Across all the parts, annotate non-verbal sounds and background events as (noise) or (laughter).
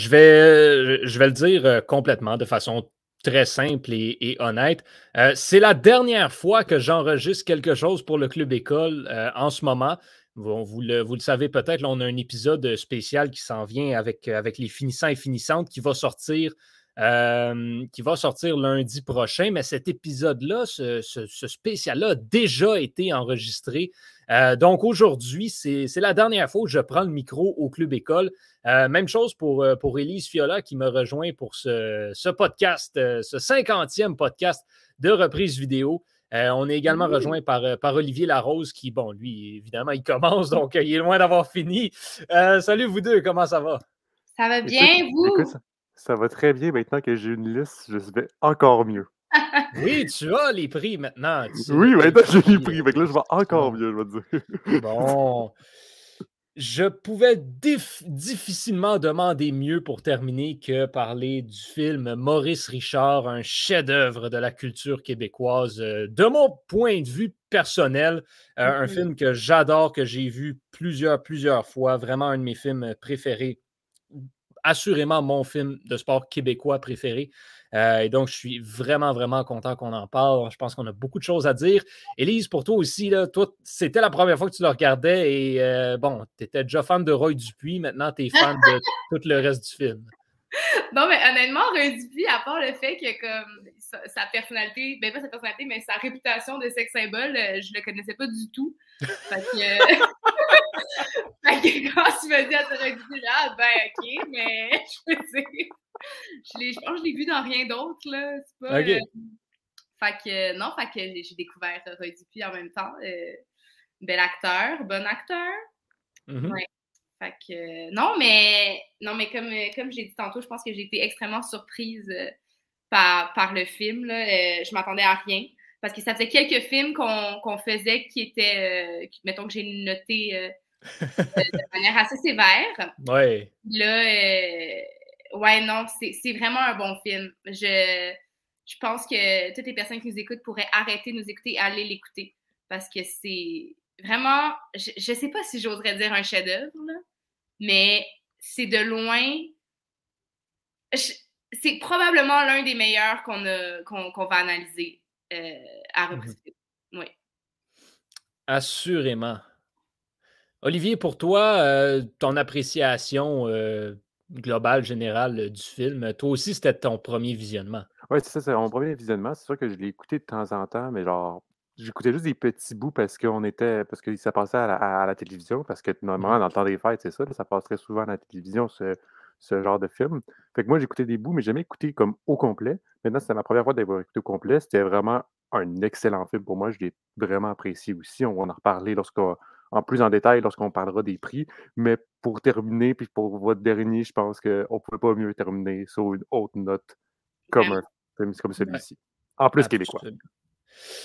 Je vais, je vais le dire euh, complètement, de façon très simple et, honnête. Euh, c'est la dernière fois que j'enregistre quelque chose pour le Club École euh, en ce moment. Vous, le, savez peut-être, on a un épisode spécial qui s'en vient avec, avec les finissants et finissantes qui va sortir euh, qui va sortir lundi prochain. Mais cet épisode-là, ce, spécial-là, a déjà été enregistré. Euh, donc aujourd'hui, c'est la dernière fois que je prends le micro au Club École. Euh, même chose pour, pour Élise Fiola qui me rejoint pour ce, podcast, ce 50e podcast de reprise vidéo. on est également rejoint par, par, Olivier Larose qui, bon, lui, évidemment, il commence, (laughs) donc il est loin d'avoir fini. salut vous deux, comment ça va? Ça va bien, vous? Ça va très bien maintenant que j'ai une liste, je vais encore mieux. Oui, tu as les prix maintenant. oui, maintenant j'ai les prix. là, je vais encore mieux, je vais dire. bon. Je pouvais difficilement demander mieux pour terminer que parler du film Maurice Richard, un chef-d'œuvre de la culture québécoise. Euh, de mon point de vue personnel, euh, un film que j'adore, que j'ai vu plusieurs, plusieurs fois, vraiment un de mes films préférés assurément mon film de sport québécois préféré. Euh, et donc, je suis vraiment, vraiment content qu'on en parle. Je pense qu'on a beaucoup de choses à dire. Élise, pour toi aussi, là, toi, c'était la première fois que tu le regardais et euh, bon, tu étais déjà fan de Roy Dupuis. Maintenant, tu es fan de (laughs) tout le reste du film. Non, mais honnêtement, Roy Dupuis, à part le fait que comme sa, personnalité, ben pas sa personnalité, mais sa réputation de sex symbole, euh, je le connaissais pas du tout. Fait que, (laughs) (laughs) fait que quand tu me dis à Roy Dupuis, ah ben ok, mais je veux dire, je, je pense que je l'ai vu dans rien d'autre, là. C'est pas. Euh, fait que non, fait que j'ai découvert Roy Dupuis en même temps. Euh, bel acteur, bon acteur. Mm-hmm. ouais. Fait que, non, mais, non, mais comme, comme j'ai dit tantôt, je pense que j'ai été extrêmement surprise euh, par, par le film. Là. Euh, je m'attendais à rien. Parce que ça faisait quelques films qu'on faisait qui étaient, euh, mettons que j'ai noté de (laughs) manière assez sévère. Ouais. Là, ouais, non, c'est vraiment un bon film. Je, je pense que toutes les personnes qui nous écoutent pourraient arrêter de nous écouter et aller l'écouter. Parce que c'est vraiment, je ne sais pas si j'oserais dire un chef-d'œuvre, mais c'est de loin. C'est probablement l'un des meilleurs qu'on va analyser euh, à mmh reprise. Oui. Assurément. Olivier, pour toi, euh, ton appréciation euh, globale, générale du film, toi aussi, c'était ton premier visionnement. Oui, c'est ça, c'est mon premier visionnement. C'est sûr que je l'ai écouté de temps en temps, mais genre J'écoutais juste des petits bouts parce qu'on était parce que ça passait à la, télévision, parce que normalement, mmh dans le temps des fêtes, c'est ça, ça passe très souvent à la télévision, ce, genre de film. Fait que moi, j'écoutais des bouts, mais jamais écouté comme au complet. Maintenant, c'était ma première fois d'avoir écouté au complet. C'était vraiment un excellent film pour moi. Je l'ai vraiment apprécié aussi. On va en reparler lorsqu'on en plus en détail lorsqu'on parlera des prix. Mais pour terminer, puis pour votre dernier, je pense qu'on ne pouvait pas mieux terminer sur une haute note comme un film comme celui-ci. En plus québécois.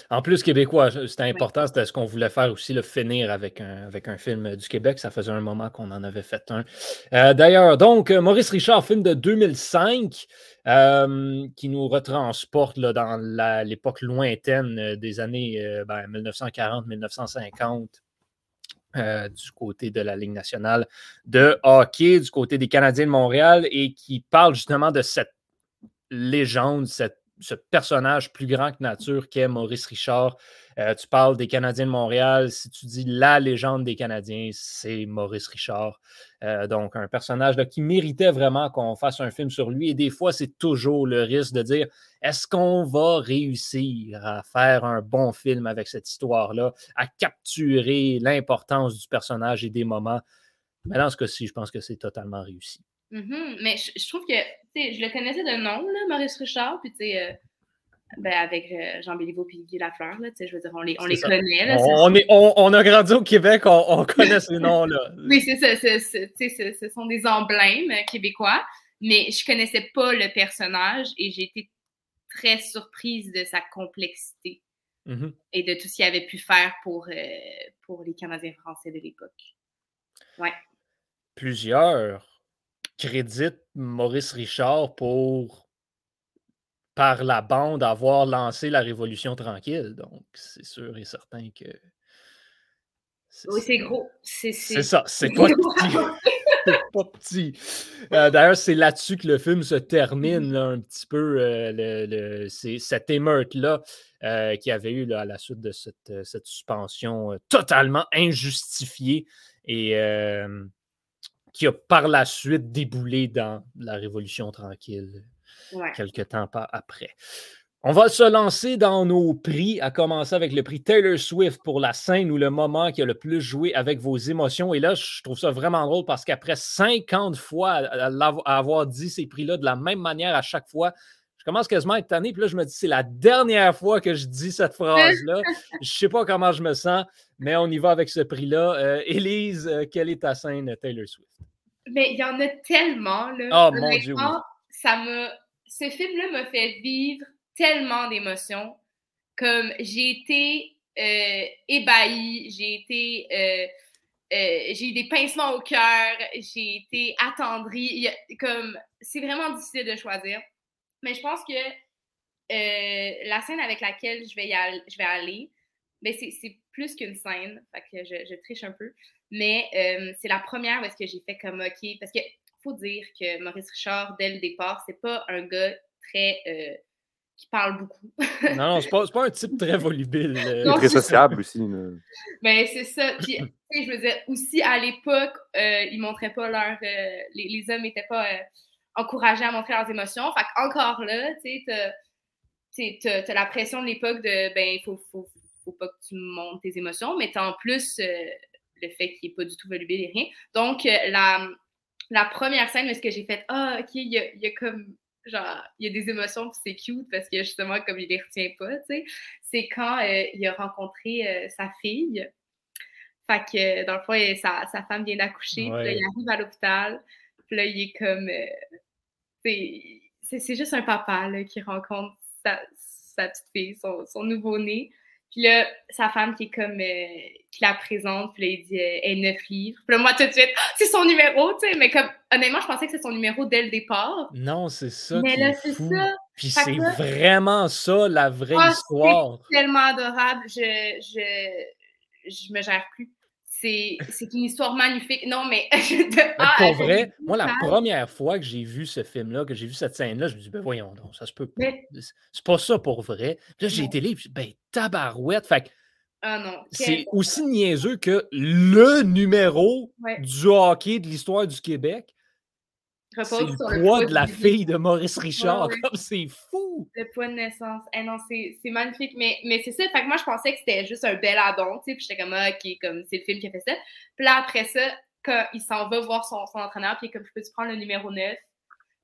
En plus, québécois, c'était important, c'était ce qu'on voulait faire aussi, le finir avec un, avec un film du Québec. Ça faisait un moment qu'on en avait fait un. Euh, d'ailleurs, donc, Maurice Richard, film de 2005, euh, qui nous retransporte là, dans l'époque lointaine euh, des années 1940-1950. Ben, du côté de la Ligue nationale de hockey, du côté des Canadiens de Montréal, et qui parle justement de cette légende, cette ce personnage plus grand que nature qu'est Maurice Richard. Euh, tu parles des Canadiens de Montréal. Si tu dis la légende des Canadiens, c'est Maurice Richard. Euh, donc, un personnage qui méritait vraiment qu'on fasse un film sur lui. Et des fois, c'est toujours le risque de dire est-ce qu'on va réussir à faire un bon film avec cette histoire-là, à capturer l'importance du personnage et des moments? Mais dans ce cas-ci, je pense que c'est totalement réussi. Mm-hmm. Mais je, trouve que, je le connaissais de nom, là, Maurice Richard, puis tu sais, euh, ben, avec euh, Jean Béliveau et Guy Lafleur, là, je veux dire, on les, on les connaît. Là, on, est, on, on, a grandi au Québec, on, (laughs) connaît ces noms-là. oui, c'est ça, ce sont des emblèmes québécois, mais je connaissais pas le personnage et j'ai été très surprise de sa complexité mm-hmm. et de tout ce qu'il avait pu faire pour, euh, pour les Canadiens français de l'époque. Ouais. Plusieurs crédite Maurice Richard pour, par la bande, avoir lancé la Révolution tranquille. Donc, c'est sûr et certain que. Oui, c'est gros. C'est ça. C'est quoi (laughs) pas petit. Euh, d'ailleurs, c'est là-dessus que le film se termine un petit peu. Euh, c'est cette émeute-là euh, qui avait eu à la suite de cette, suspension totalement injustifiée et qui a par la suite déboulé dans la Révolution tranquille quelques temps après. On va se lancer dans nos prix, à commencer avec le prix Taylor Swift pour la scène ou le moment qui a le plus joué avec vos émotions. Et là, je trouve ça vraiment drôle parce qu'après 50 fois à, avoir dit ces prix-là de la même manière à chaque fois, commence quasiment à être tanné. Puis là, je me dis, c'est la dernière fois que je dis cette phrase-là. (laughs) je ne sais pas comment je me sens, mais on y va avec ce prix-là. Euh, Élise, euh, quelle est ta scène Taylor Swift? Mais il y en a tellement. Là. Oh mon Dieu. Ça me... Ce film-là me fait vivre tellement d'émotions. Comme j'ai été euh, ébahie, j'ai été. Euh, euh, j'ai eu des pincements au cœur, j'ai été attendrie. comme c'est vraiment difficile de choisir. Mais je pense que la scène avec laquelle je vais, y aller, je vais aller, ben, c'est plus qu'une scène. Fait que je, je, triche un peu. Mais c'est la première parce que j'ai fait comme OK. Parce que faut dire que Maurice Richard, dès le départ, c'est pas un gars très qui parle beaucoup. non, non, c'est pas, pas un type très volubile. Euh. très sociable aussi. Mais ben, c'est ça. Puis, je veux dire, aussi à l'époque, euh, ils montraient pas leur. Euh, les, les, hommes n'étaient pas encouragés à montrer leurs émotions. Fait encore là, tu sais, t'as la pression de l'époque de ben, il faut, faut, faut, pas que tu montres tes émotions, mais t'as en plus le fait qu'il n'est pas du tout volubile et rien. Donc, la, la première scène, est-ce que j'ai fait Ah, ok, il y a, y a comme genre, il y a des émotions, puis c'est cute parce que justement, comme il les retient pas, tu sais, c'est quand euh, il a rencontré euh, sa fille. Fait que, dans le fond, sa, sa femme vient d'accoucher, puis là, il arrive à l'hôpital, puis là, il est comme. Euh, c'est juste un papa là, qui rencontre sa, sa petite fille, son, son nouveau-né. Puis là, sa femme qui est comme, euh, qui la présente, puis là, il dit, euh, elle est neuf livres. Puis là, moi, tout de suite, (laughs) c'est son numéro, tu sais, mais comme, honnêtement, je pensais que c'est son numéro dès le départ. Non, c'est ça. Mais là, c'est ça. Puis c'est vraiment ça, la vraie ah, histoire. C'est tellement adorable. Je, je, je me gère plus c'est une histoire magnifique. Non, mais. (laughs) pour vrai, moi, la première fois que j'ai vu ce film-là, que j'ai vu cette scène-là, je me dis, ben voyons donc, ça se peut pas. C'est pas ça pour vrai. Puis là, j'ai été libre, ben tabarouette. Fait ah. C'est aussi niaiseux que le numéro du hockey de l'histoire du Québec. C'est le poids de la fille de Maurice Richard. Comme c'est fou. Le poids de naissance. Eh non, c'est magnifique. Mais, mais c'est ça. Fait que moi, je pensais que c'était juste un bel addon. Puis j'étais comme, ah, OK, comme c'est le film qui a fait ça. Puis là, après ça, quand il s'en va voir son, son entraîneur, puis comme, je peux-tu prendre le numéro 9?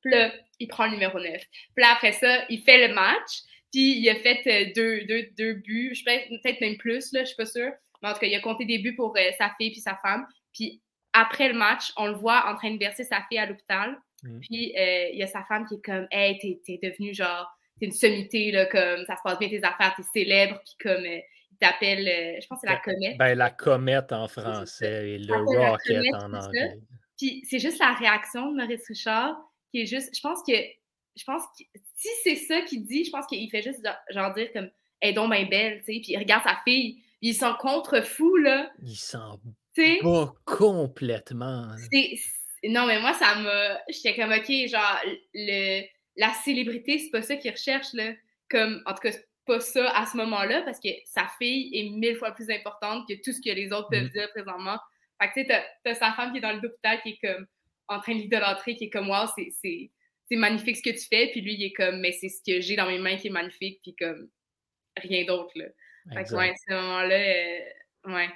Puis là, il prend le numéro 9. Puis là, après ça, il fait le match. Puis il a fait euh, deux, deux, deux buts. Peut-être même plus, là, je suis pas sûre. Mais en tout cas, il a compté des buts pour euh, sa fille puis sa femme. Puis après le match, on le voit en train de verser sa fille à l'hôpital. Mm. Puis euh, il y a sa femme qui est comme Hey, t'es, devenue genre, t'es une sommité, là, comme ça se passe bien tes affaires, t'es célèbre, puis comme euh, il t'appelle, euh, je pense que c'est la ben, comète. Ben, la comète en français et le rocket en anglais. Puis c'est juste la réaction de Maurice Richard qui est juste, je pense que, je pense que si c'est ça qu'il dit, je pense qu'il fait juste genre dire comme est donc bien belle, tu sais, puis il regarde sa fille, il s'en contre fou, là. Il s'en pas complètement. Non, mais moi, ça m'a. J'étais comme, OK, genre, le... la célébrité, c'est pas ça qu'il recherche, là. Comme, en tout cas, pas ça à ce moment-là, parce que sa fille est mille fois plus importante que tout ce que les autres peuvent mm. dire présentement. Fait que, tu sais, t'as sa femme qui est dans l'hôpital, qui est comme, en train de l'idolâtrer, qui est comme, wow, c'est magnifique ce que tu fais. Puis lui, il est comme, mais c'est ce que j'ai dans mes mains qui est magnifique, puis comme, rien d'autre, là. Fait que, ouais, ce moment-là, euh, ouais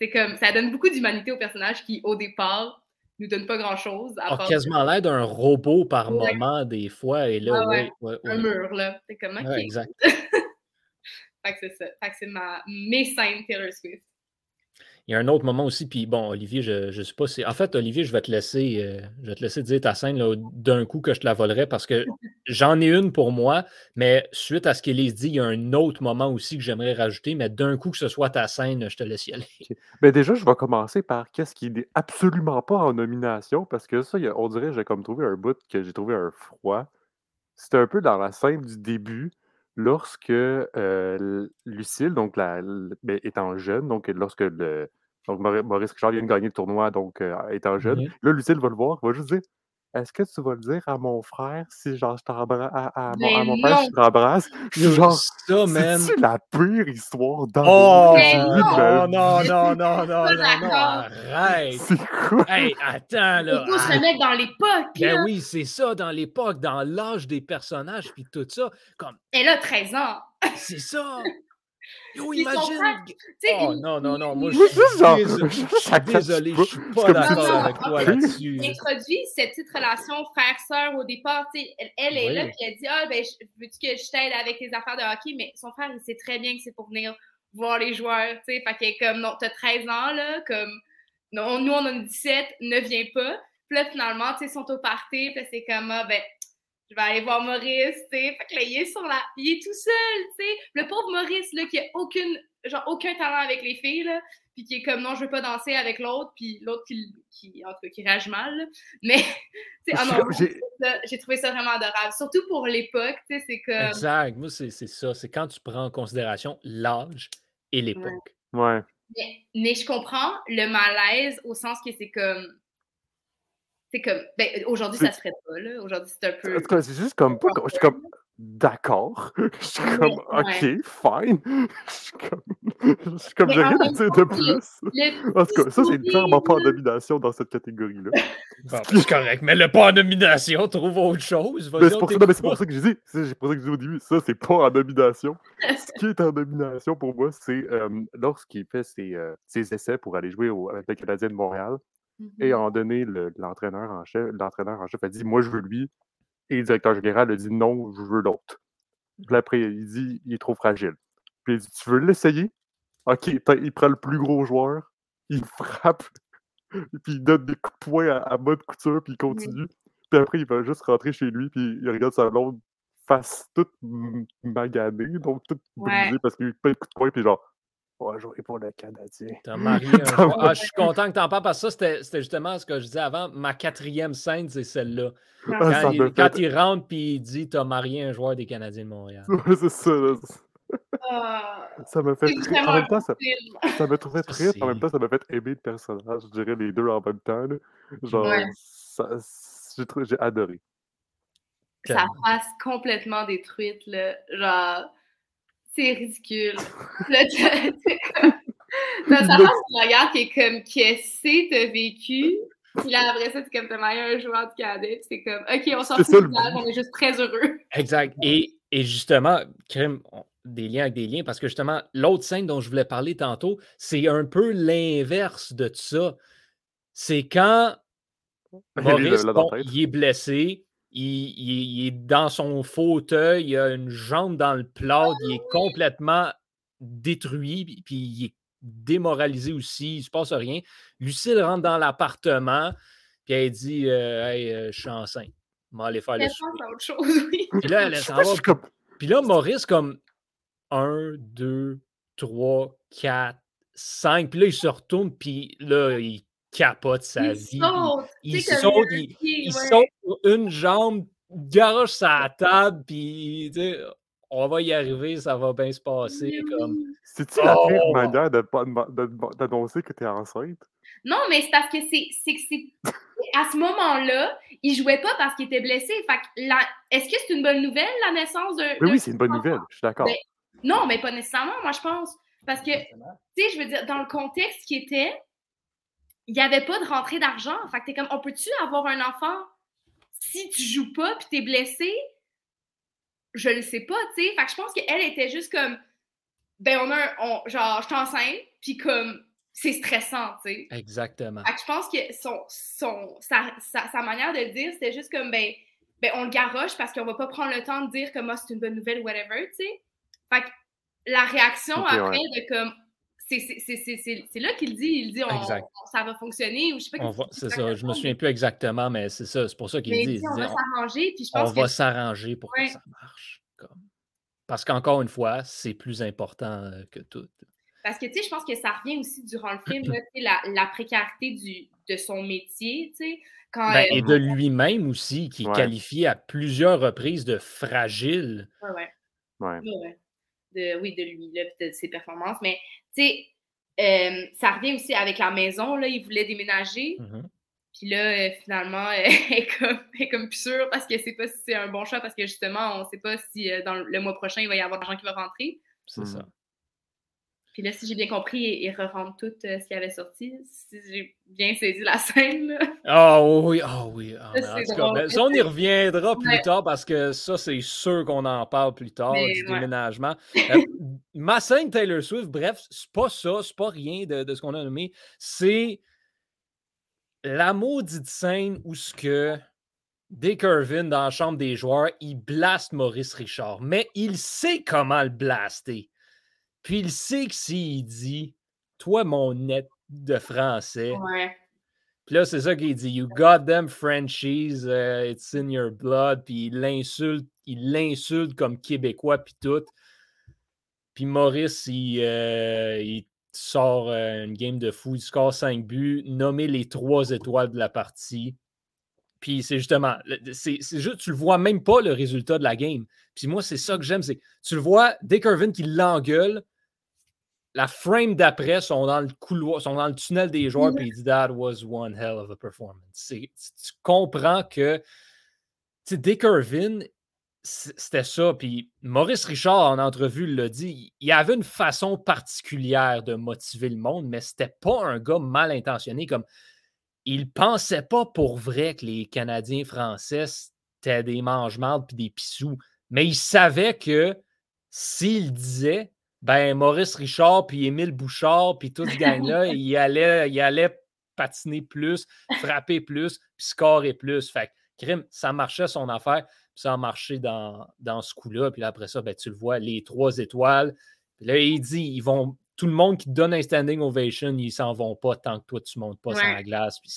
c'est comme ça donne beaucoup d'humanité au personnage qui, au départ, nous donne pas grand-chose. A quasiment l'air d'un robot par moment, des fois. Et là, ouais, un mur, là. C'est comme exact. (laughs) fait que c'est ça. Fait que c'est ma... mes scènes Taylor Swift. Il y a un autre moment aussi, puis bon, Olivier, je ne sais pas si. En fait, Olivier, je vais te laisser, euh, je vais te laisser dire ta scène d'un coup que je te la volerai parce que (laughs) j'en ai une pour moi, mais suite à ce qu'Élise dit, il y a un autre moment aussi que j'aimerais rajouter, mais d'un coup que ce soit ta scène, je te laisse y aller. Ben déjà, je vais commencer par qu'est-ce qui n'est absolument pas en nomination, parce que ça, on dirait j'ai comme trouvé un bout que j'ai trouvé un froid. C'était un peu dans la scène du début lorsque euh, Lucille, donc la, ben, étant jeune, donc lorsque le, Donc, Maurice Richard vient de gagner le tournoi, donc euh, étant jeune. Mhm. Là, Lucille va le voir, va juste dire Est-ce que tu vas le dire à mon frère si genre je t'embrasse à, à, mon, à Mais mon père si non. je t'embrasse? (laughs) Genre ça, man. C'est la pire histoire Oh, Mais j'ai non. non, non, non, non, non, Pas non, d'accord. arrête. C'est quoi? Hey, attends, Il là. faut se remettre dans l'époque. Ben là. oui, c'est ça, dans l'époque, dans l'âge des personnages, puis tout ça. Comme, Elle a 13 ans. c'est ça. Yo, imagine. Oh non, non, non, moi, je (laughs) suis désolé. Je suis pas. d'accord avec toi là-dessus. il introduit cette petite relation frère-sœur au départ. tu sais, Elle, elle est là, puis elle dit Ah, ben, veux-tu que je t'aide avec les affaires de hockey? Mais son frère, il sait très bien que c'est pour venir voir les joueurs. tu sais. Fait qu'elle est comme Non, t'as 13 ans, là, comme non, nous, on a 17, ne viens pas. Puis là, finalement, tu sais, ils sont au party, puis c'est comme Ah, ben, je vais aller voir Maurice, tu sais. Fait que là, il est sur la. Il est tout seul, tu sais. Le pauvre Maurice, là, qui a aucune, genre, aucun talent avec les filles, là, puis qui est comme non, je veux pas danser avec l'autre, puis l'autre qui, qui, en tout cas, qui rage mal. là. Mais, (laughs) tu sais, ah non, J'ai- trouvé ça vraiment adorable. Surtout pour l'époque, tu sais, c'est comme. Exact. Moi, c'est c'est ça. C'est quand tu prends en considération l'âge et l'époque. Ouais. Mais, mais je comprends le malaise au sens que c'est comme. C'est comme. Ben, aujourd'hui, ça se ferait pas, là. Aujourd'hui, c'est un En peu. tout cas, c'est juste comme pas. Je suis comme. D'accord. (laughs) Je suis comme. Ok, fine. (laughs) Je suis comme. Je suis comme. J'ai en rien à dire de plus. En tout cas, ça, c'est clairement pas en domination dans cette catégorie-là. (laughs) Bon, ben, c'est correct. Mais le pas en nomination, trouve autre chose. C'est pour, ça- non, mais c'est t'écoute. pour ça que j'ai dit. C'est pour ça que j'ai dit au début. Ça, c'est pas en domination. Ce qui est en domination pour moi, c'est euh, lorsqu'il fait ses, euh, ses essais pour aller jouer au, avec le Canadien de Montréal. Et à un moment donné, le- l'entraîneur en chef, l'entraîneur en chef a dit Moi, je veux lui. Et le directeur général a dit Non, je veux l'autre. Puis après, il dit Il est trop fragile. Puis il dit Tu veux l'essayer? Ok, il prend le plus gros joueur, il (laughs) frappe, puis il donne des coups de poing à, à mode couture, puis il continue. Puis après, il va juste rentrer chez lui, puis il regarde sa blonde face toute maganée, donc toute Ouais. brisée parce qu'il a eu plein de coups de poing, puis genre va jouer pour le Canadien. T'as marié un joueur. Ah, je suis content que t'en parles parce que ça, c'était c'était justement ce que je disais avant. Ma quatrième scène, c'est celle-là. Ah, Quand, ça il, me quand il rentre puis il dit T'as marié un joueur des Canadiens de Montréal. (laughs) Ouais, c'est ça. là. Ah, Ça m'a fait. rire. En même temps, ça, ça m'a trouvé triste, en même temps, ça m'a fait aimer le personnage. Je dirais les deux en même temps. là. Genre, Ouais. j'ai adoré. Sa face complètement détruite, là. Genre, c'est ridicule. (laughs) Là, t'as (laughs) sa Le- face de regarde qui est comme, qu'est-ce que t'as vécu? Puis là, après ça, c'est comme, t'as marié un joueur du Canada, puis c'est comme, OK, on s'en C'est fout ça, du le village, on est juste très heureux. Exact. Et, et justement, crime, des liens avec des liens, parce que justement, l'autre scène dont je voulais parler tantôt, c'est un peu l'inverse de ça. C'est quand Maurice, bon, dans il est blessé, il, il- il est dans son fauteuil, il a une jambe dans le plat, il est complètement détruit, puis- puis il est démoralisé aussi, il se passe rien. Lucille rentre dans l'appartement, puis elle dit euh, Hey, euh, je suis enceinte, je vais aller faire le Mais souper. pense à autre chose, oui. (laughs) Puis là, elle va. comme. Puis là, Maurice, comme 1, 2, 3, 4, 5. Puis là, il se retourne, puis là, il capote sa Il vie. saute. Il tu saute, il, pied, il ouais. saute sur une jambe, garoche sa table, puis tu sais, on va y arriver, ça va bien se passer. Oui, Comme... oui. C'est-tu la pire Oh! manière de pas dema- de- de- d'annoncer que t'es enceinte? Non, mais c'est parce que c'est c'est que c'est à ce moment-là, il jouait pas parce qu'il était blessé. Fait que la- est-ce que c'est une bonne nouvelle la naissance d'un Oui, oui, c'est une bonne nouvelle. Je suis d'accord. Ben, Non, mais pas nécessairement, moi je pense. Parce que, tu sais, je veux dire, dans le contexte qui était, il n'y avait pas de rentrée d'argent. Fait que t'es comme, on peut-tu avoir un enfant si tu joues pas puis t'es blessé? Je le sais pas, tu sais. Fait que je pense qu'elle était juste comme, ben on a un, on- genre, je suis enceinte, puis comme, c'est stressant, tu sais. Exactement. Fait que je pense que son, son, sa, sa, sa manière de le dire, c'était juste comme, ben, ben, on le garoche parce qu'on va pas prendre le temps de dire que moi, c'est une bonne nouvelle ou whatever, tu sais. Fait que la réaction après ouais. de comme, c'est- c'est- c'est c'est- c'est- c'est là qu'il dit, il dit, on, Exact. on- ça va fonctionner, ou je sais pas On va- C'est ça, je me souviens plus exactement, mais c'est ça, c'est pour ça qu'il dit. on dit, va on- s'arranger, puis je on pense va que s'arranger pour Ouais. que ça marche. Comme... Parce qu'encore une fois, c'est plus important euh, que tout. Parce que, tu sais, je pense que ça revient aussi durant le film, (clears throat) là, tu sais, la, la précarité du, de son métier, tu sais. Quand, Ben, euh, et de lui-même aussi, qui est qualifié à plusieurs reprises de fragile. ouais, ouais. Ouais. De, oui, de lui, là, de ses performances. Mais, tu sais, euh, ça revient aussi avec la maison, là, il voulait déménager. Mhm. Puis là, euh, finalement, (laughs) elle est comme, elle est comme plus sûre parce qu'elle ne sait pas si c'est un bon choix parce que justement, on ne sait pas si euh, dans le mois prochain, il va y avoir de l'argent qui va rentrer. C'est ça. Puis là, si j'ai bien compris, ils re-rentrent tout euh, ce qui avait sorti. Si j'ai bien saisi la (laughs) scène. Ah oui, ah oui. ah, Ça, en tout cas, ben, ça, on y reviendra plus Ouais. tard parce que ça, c'est sûr qu'on en parle plus tard Mais du ouais. déménagement. Euh, (laughs) ma scène Taylor Swift, bref, c'est pas ça, c'est pas rien de, de ce qu'on a nommé. C'est la maudite scène où ce que Dick Irvin, dans la chambre des joueurs, il blaste Maurice Richard. Mais il sait comment le blaster. Puis il sait que s'il dit Toi, mon net de français, Ouais. puis là, c'est ça qu'il dit. You got them Frenchies, uh, it's in your blood. Puis il l'insulte, il l'insulte comme Québécois, puis tout. Puis Maurice, il, euh, il sort euh, une game de fou, il score 5 buts, nommé les trois étoiles de la partie. Puis c'est justement, c'est juste, tu le vois même pas le résultat de la game. Puis moi, c'est ça que j'aime, c'est tu le vois, Dick Irvin qui l'engueule, la frame d'après sont dans le couloir, sont dans le tunnel des joueurs, puis il dit That was one hell of a performance. Tu, comprends que Dick Irvin, c'était ça. Puis Maurice Richard, en entrevue, l'a dit, il avait une façon particulière de motiver le monde, mais c'était pas un gars mal intentionné. Comme il pensait pas pour vrai que les Canadiens français c'était des mange-mardes puis des pissous. Mais il savait que s'il disait, ben Maurice Richard puis Émile Bouchard puis tout ce gang-là, (laughs) il allait, il allait patiner plus, frapper plus, puis scorer plus. Fait que, crime, ça marchait son affaire, puis ça a marché dans, dans ce coup-là. Puis après ça, ben, tu le vois, les trois étoiles. Puis là, il dit, ils vont, tout le monde qui te donne un standing ovation, ils s'en vont pas tant que toi, tu montes pas sur la glace. Puis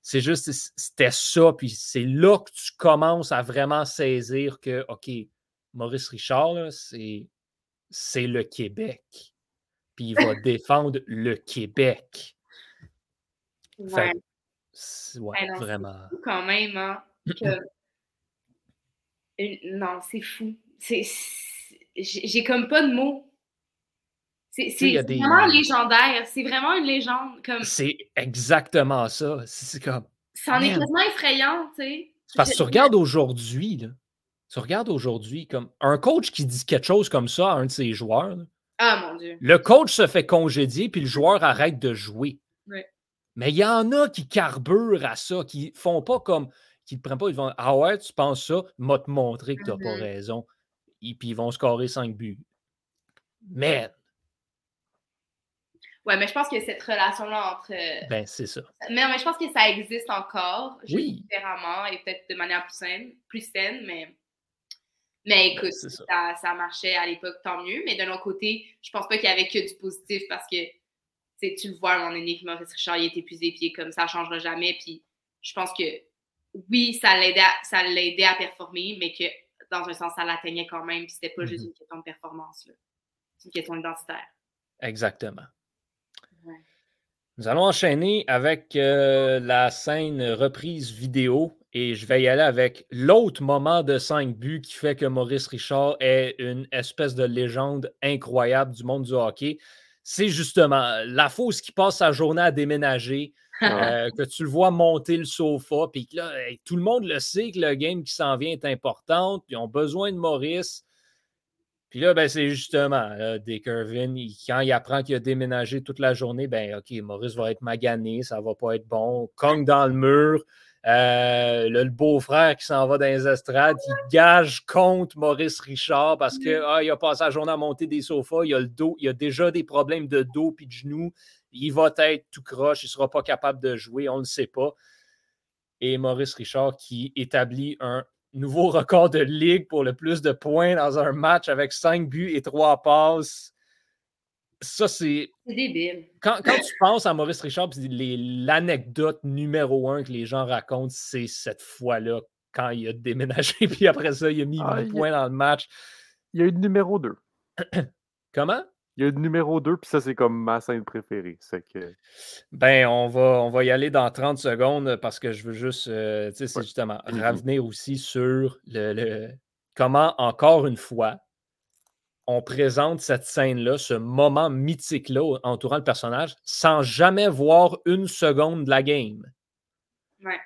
c'est- juste, c'était ça. Puis c'est là que tu commences à vraiment saisir que, OK, Maurice Richard, c'est, c'est le Québec. Puis il va (laughs) défendre le Québec. Ouais. ouais, c'est vraiment. fou quand même, hein. que- (clears throat) Une- Non, c'est fou. C'est... j'ai comme pas de mots. C'est des- vraiment légendaire. C'est vraiment une légende. Comme... C'est exactement ça. C'est comme. C'en est quasiment effrayant, tu sais. Parce que tu regardes aujourd'hui, là. Tu regardes aujourd'hui, comme un coach qui dit quelque chose comme ça à un de ses joueurs, là, Ah mon Dieu. le coach se fait congédier, puis le joueur arrête de jouer. Mais il y en a qui carburent à ça, qui font pas comme. qui ne prennent pas, ils vont Ah ouais, tu penses ça, m'a te montrer que tu n'as pas Mhm. raison. Et puis ils vont scorer 5 buts. Man, Ouais, mais je pense que cette relation-là entre. euh, ben c'est ça. Mais, mais je pense que ça existe encore, juste Oui. différemment et peut-être de manière plus saine, plus saine, mais. Mais écoute, c'est ça. marchait à l'époque, tant mieux. Mais de l'autre côté, je pense pas qu'il y avait que du positif parce que tu le vois donné que Maurice Richard il est épuisé, puis il est comme ça, ne changera jamais. Puis je pense que oui, ça l'aidait à, à performer, mais que dans un sens, ça l'atteignait quand même. Puis c'était pas juste Mhm. une question de performance. là. C'est une question identitaire. Exactement. Nous allons enchaîner avec euh, la scène reprise vidéo et je vais y aller avec l'autre moment de 5 buts qui fait que Maurice Richard est une espèce de légende incroyable du monde du hockey. C'est justement la fausse qui passe sa journée à déménager, (laughs) euh, que tu le vois monter le sofa, puis que là, tout le monde le sait que le game qui s'en vient est importante, ils ont besoin de Maurice. Puis là, ben, c'est justement, là, Dick quand il apprend qu'il a déménagé toute la journée, ben OK, Maurice va être magané, ça va pas être bon. Cogne dans le mur. Euh, le beau-frère qui s'en va dans les estrades, il gage contre Maurice Richard parce que ah, il a passé la journée à monter des sofas, il a le dos, il a déjà des problèmes de dos puis de genoux. Il va être tout croche, il ne sera pas capable de jouer, on ne le sait pas. Et Maurice Richard qui établit un nouveau record de ligue pour le plus de points dans un match avec 5 buts et 3 passes. Ça, c'est. C'est débile. Quand, quand tu penses à Maurice Richard, l'anecdote numéro un que les gens racontent, c'est cette fois-là, quand il a déménagé, (laughs) puis après ça, il a mis Ah, 8 il y a- points dans le match. Il y a une numéro 2. (clears throat) Comment? Il y a une numéro 2, puis ça, c'est comme ma scène préférée. C'est que. Ben, on va, on va y aller dans 30 secondes parce que je veux juste, euh, tu sais, c'est Ouais. justement (clears throat) Mhm. revenir aussi sur le, le- comment, encore une fois, on présente cette scène-là, ce moment mythique-là entourant le personnage, sans jamais voir une seconde de la game. Ouais.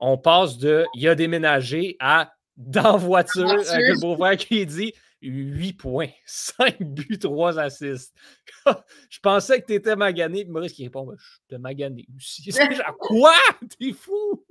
On passe de il a déménagé à dans voiture, voiture. avec le beau-frère qui dit 8 points, (laughs) 5 buts, 3 assists. (laughs) je pensais que tu étais magané. Maurice qui répond Je te magané aussi. (laughs) Genre, quoi? T'es fou?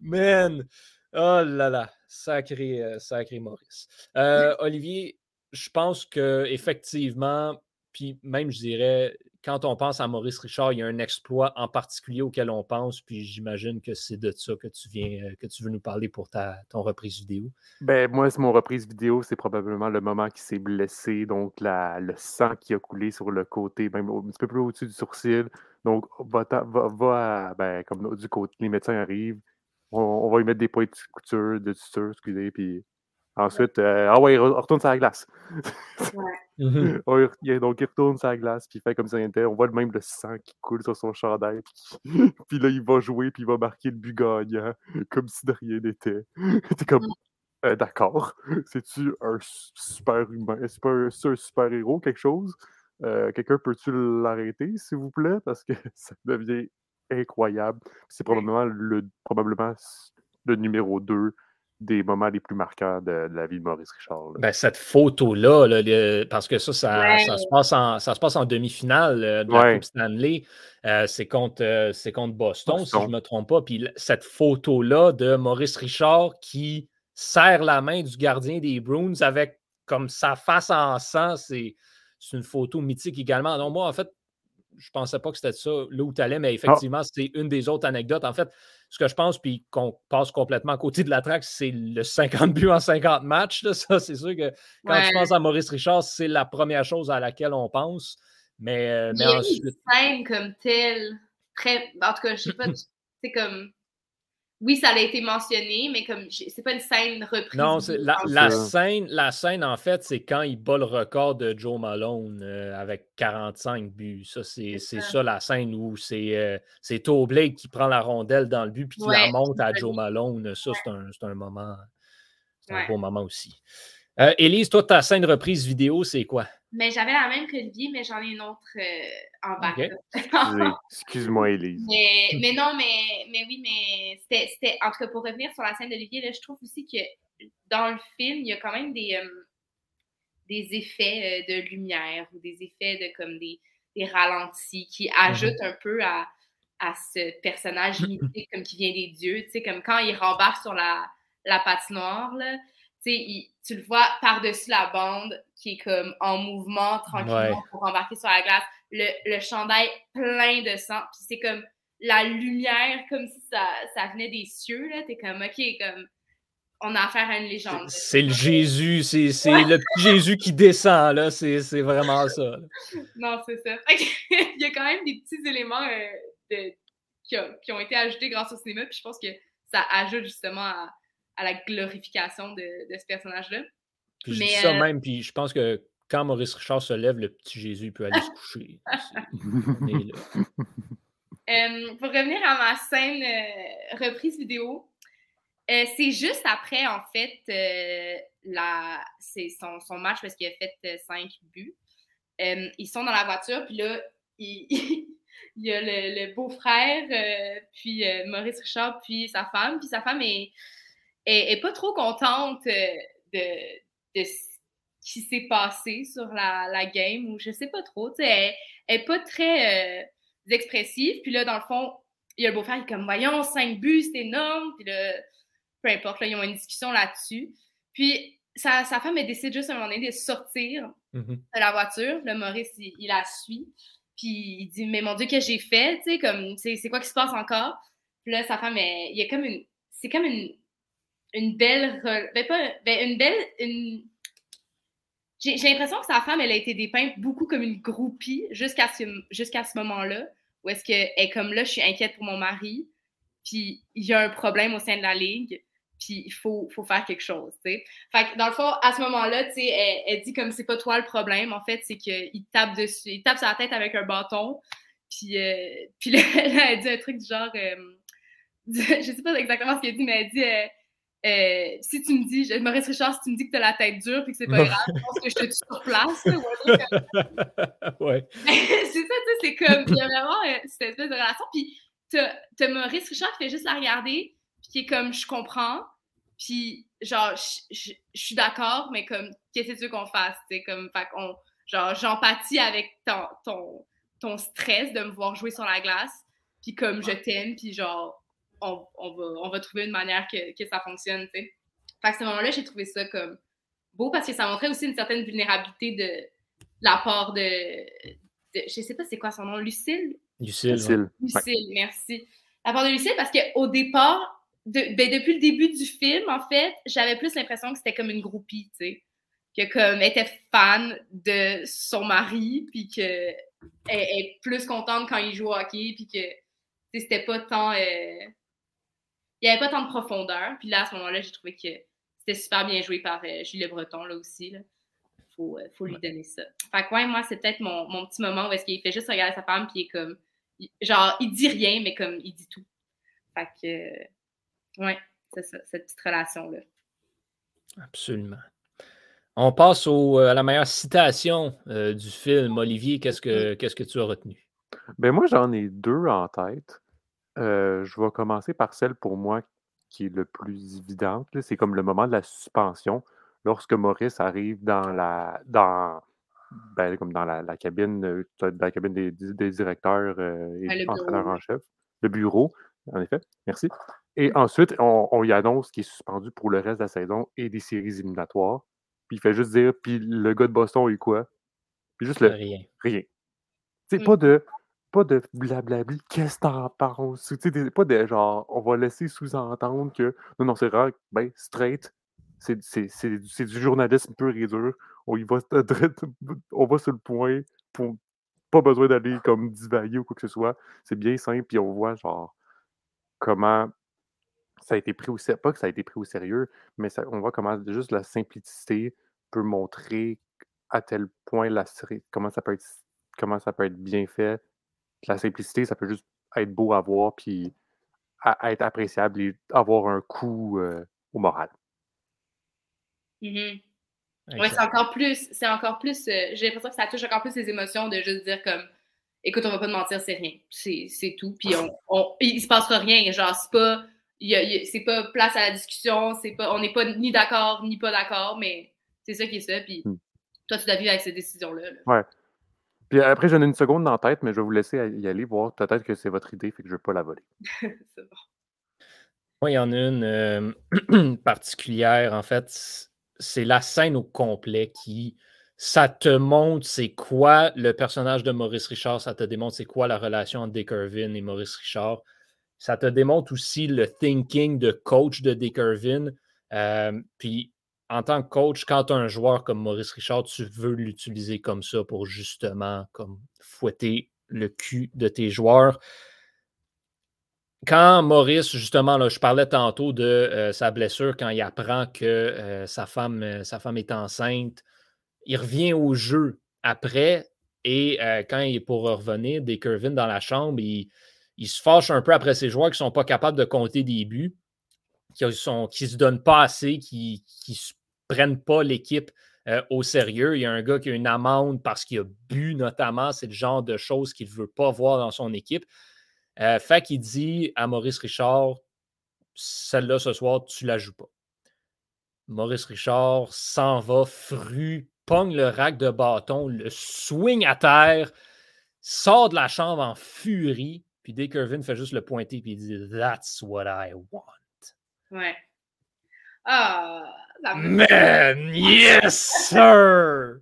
Man Oh là là, sacré, euh, sacré Maurice. Euh, Olivier, je pense que effectivement, puis même je dirais, quand on pense à Maurice Richard, il y a un exploit en particulier auquel on pense, puis j'imagine que c'est de ça que tu viens, euh, que tu veux nous parler pour ta, ton reprise vidéo. Ben, moi, mon reprise vidéo, c'est probablement le moment qui s'est blessé, donc la, le sang qui a coulé sur le côté, même un petit peu plus au-dessus du sourcil. Donc, va, va, va ben, comme du côté, les médecins arrivent, on, va lui mettre des points de couture, de suture, excusez, puis Ensuite, euh, ah ouais, il retourne sur la glace. Ouais. donc, il retourne sur la glace, puis il fait comme ça était. On voit même le sang qui coule sur son chandail. (laughs) Puis, là, il va jouer, puis il va marquer le but gagnant, comme si de rien n'était. (laughs) T'es comme, mm. euh, d'accord. C'est-tu un super humain? Est-ce un super héros, quelque chose? Euh, quelqu'un peut-tu l'arrêter, s'il vous plaît? Parce que (laughs) ça devient incroyable. C'est probablement le, probablement le numéro 2 des moments les plus marquants de, la vie de Maurice Richard. Ben, cette photo-là, parce que ça, ça, se passe en, ça se passe en demi-finale euh, de la Coupe Stanley. Euh, c'est contre, euh, contre Boston, si je ne me trompe pas. Puis cette photo-là de Maurice Richard qui serre la main du gardien des Bruins avec comme sa face en sang, c'est une photo mythique également. Donc, moi, en fait, je ne pensais pas que c'était ça là où tu allais, mais ah. effectivement, c'est une des autres anecdotes. En fait, ce que je pense, puis qu'on passe complètement à côté de la traque, c'est le 50 buts en 50 matchs. Ça, c'est sûr que quand tu penses à Maurice Richard, c'est la première chose à laquelle on pense. Mais, euh, mais ensuite. Une comme telle, très. En tout cas, je sais pas, c'est comme oui, ça a été mentionné, mais comme c'est pas une scène reprise. Non, la, la, scène, la scène, en fait, c'est quand il bat le record de Joe Malone euh, avec 45 buts. Ça, c'est ça. la scène où c'est euh, Toe Blake qui prend la rondelle dans le but puis qui la monte à Joe Malone. Ça, c'est un, un, moment. C'est un beau moment aussi. Euh, Élise, toi, ta scène reprise vidéo, c'est quoi? Mais j'avais la même que Olivier, mais j'en ai une autre euh, en bas. (laughs) Excuse-moi, Elise. Mais, non, mais, mais oui, mais c'était. En tout cas, pour revenir sur la scène d'Olivier, je trouve aussi que dans le film, il y a quand même des, euh, des effets de lumière ou des effets de comme des, des ralentis qui mm-hmm. ajoutent un peu à, à ce personnage mythique comme qui vient des dieux. Tu sais, comme quand il rembarque sur la, la patinoire, là, tu le vois par-dessus la bande qui est comme en mouvement tranquillement pour embarquer sur la glace. Le, le chandail plein de sang. Puis c'est comme la lumière, comme si ça, ça venait des cieux. Là. T'es comme, OK, comme on a affaire à une légende. C'est le Jésus, c'est le petit Jésus qui descend, là. C'est vraiment ça. Non, c'est ça. (laughs) Il y a quand même des petits éléments euh, de, qui, qui, ont été ajoutés grâce au cinéma, puis je pense que ça ajoute justement à, à la glorification de, ce personnage-là. je dis ça euh, même, puis je pense que quand Maurice Richard se lève, le petit Jésus peut aller se coucher. (laughs) (laughs) Euh, pour revenir à ma scène euh, reprise vidéo, c'est juste après, en fait, la, c'est son, son, match parce qu'il a fait cinq buts. ils sont dans la voiture, puis là, il, (laughs) il y a le, le beau-frère, puis Maurice Richard, puis sa femme. Puis sa femme est, est, pas trop contente euh, de, de ce qui s'est passé sur la, la, game ou je sais pas trop. Elle, elle est pas très euh, expressive. Puis là, dans le fond, il y a le beau-frère qui est comme Voyons, 5 buts, c'est énorme. Puis là, peu importe, là, ils ont une discussion là-dessus. Puis sa, sa, femme, elle décide juste à un moment donné de sortir mm-hmm. de la voiture. Le Maurice, il, la suit. Puis il dit Mais mon Dieu, que j'ai fait? Tu sais, comme, c'est quoi qui se passe encore? Puis là, sa femme, il y a comme une. C'est comme une une belle. Ben, pas, ben, une belle. Une... J'ai l'impression que sa femme, elle a été dépeinte beaucoup comme une groupie jusqu'à ce, jusqu'à ce moment-là, où est-ce qu'elle est comme là, je suis inquiète pour mon mari, puis il y a un problème au sein de la ligue, puis il faut, faut faire quelque chose, tu sais. Fait que dans le fond, à ce moment-là, tu sais, elle, elle, dit comme c'est pas toi le problème, en fait, c'est qu'il tape dessus, il tape sur la tête avec un bâton, puis, euh, puis là, (laughs) elle dit un truc du genre, euh, (laughs) je sais pas exactement ce qu'elle dit, mais elle dit, euh, euh, si tu me dis, Maurice Richard, si tu me dis que tu as la tête dure et que c'est pas grave, je pense que je te tue sur place. (laughs) ouais. (laughs) c'est ça, tu sais, c'est comme, il y a vraiment euh, cette espèce de relation. Puis, t'as Maurice Richard qui fait juste la regarder, puis qui est comme, je comprends, puis genre, je suis d'accord, mais comme, qu'est-ce que tu veux qu'on fasse? Tu comme, fait qu'on, genre, j'empathie avec ton, ton, ton stress de me voir jouer sur la glace, puis comme, je t'aime, puis genre, on, va, on va trouver une manière que, que ça fonctionne, tu sais. Fait à ce moment-là, j'ai trouvé ça comme beau parce que ça montrait aussi une certaine vulnérabilité de, la part de, Je je sais pas c'est quoi son nom, Lucille? Lucille. Lucille, merci. La part de Lucille parce qu'au départ, ben, depuis le début du film, en fait, j'avais plus l'impression que c'était comme une groupie, tu sais. Que comme elle était fan de son mari, puis qu'elle est plus contente quand il joue au hockey, puis que c'était pas tant. Euh, il n'y avait pas tant de profondeur. Puis là, à ce moment-là, j'ai trouvé que c'était super bien joué par euh, Julie Breton, là aussi. Il Faut, euh, faut lui donner ça. Fait que, ouais, moi, c'est peut-être mon, mon, petit moment où est-ce qu'il fait juste regarder sa femme, puis il est comme. genre, il dit rien, mais comme, il dit tout. Fait que, ouais, c'est ça, cette petite relation-là. Absolument. On passe au, euh, à la meilleure citation du film. Olivier, qu'est-ce que, qu'est-ce que tu as retenu? Ben moi, j'en ai deux en tête. Euh, je vais commencer par celle pour moi qui est le plus évidente. C'est comme le moment de la suspension, lorsque Maurice arrive dans la dans ben, comme dans la, cabine, euh, la cabine des, directeurs euh, et entraîneurs en chef, le bureau, en effet, merci. Et ensuite, on, y annonce qu'il est suspendu pour le reste de la saison et des séries éliminatoires. Puis il fait juste dire, puis le gars de Boston a eu quoi? Puis juste le rien. Rien. C'est mmh. pas de pas de blablabli, qu'est-ce que t'en penses? Pas de genre, on va laisser sous-entendre que non, non, c'est rare, ben, straight, c'est du journalisme pur et dur. On y va, (laughs) on va sur le point, pour, pas besoin d'aller comme divaguer ou quoi que ce soit. C'est bien simple, puis on voit genre comment ça a été pris au sérieux, pas que ça a été pris au sérieux, mais on voit comment juste la simplicité peut montrer à tel point la comment ça peut être comment ça peut être bien fait la simplicité, ça peut juste être beau à voir, puis à, être appréciable et avoir un coup euh, au moral. Mm-hmm. Oui, c'est encore plus, c'est encore plus, euh, j'ai l'impression que ça touche encore plus les émotions de juste dire comme, écoute, on va pas te mentir, c'est rien, c'est tout, puis on, on, il se passera rien, genre, c'est pas, c'est pas place à la discussion, c'est pas, on n'est pas ni d'accord ni pas d'accord, mais c'est ça qui est ça, puis mm. toi, tu dois vivre avec cette décision-là. Là. Ouais. Puis après, j'en ai une seconde dans la tête, mais je vais vous laisser y aller, voir. Peut-être que c'est votre idée, fait que je ne vais pas la voler. (laughs) c'est bon. Moi, il y en a une euh, (clears throat) particulière, en fait. C'est la scène au complet qui. Ça te montre c'est quoi le personnage de Maurice Richard, ça te démontre c'est quoi la relation entre Dick Irvin et Maurice Richard. Ça te démontre aussi le thinking de coach de Dick Irvin. Euh, puis en tant que coach, quand tu as un joueur comme Maurice Richard, tu veux l'utiliser comme ça pour justement comme fouetter le cul de tes joueurs. Quand Maurice, justement, là, je parlais tantôt de euh, sa blessure, quand il apprend que euh, sa, femme, euh, sa femme est enceinte, il revient au jeu après et quand il est pour revenir, des Curvin dans la chambre, il, se fâche un peu après ses joueurs qui ne sont pas capables de compter des buts, qui ne se donnent pas assez, qui, qui se prennent pas l'équipe euh, au sérieux. Il y a un gars qui a une amende parce qu'il a bu, notamment. C'est le genre de choses qu'il ne veut pas voir dans son équipe. Euh, fait qu'il dit à Maurice Richard celle-là ce soir, tu la joues pas. Maurice Richard s'en va, fru, pogne le rack de bâton, le swing à terre, sort de la chambre en furie. Puis Dick Irvin fait juste le pointer et il dit That's what I want. Ouais. Ah, Man, yes, sir!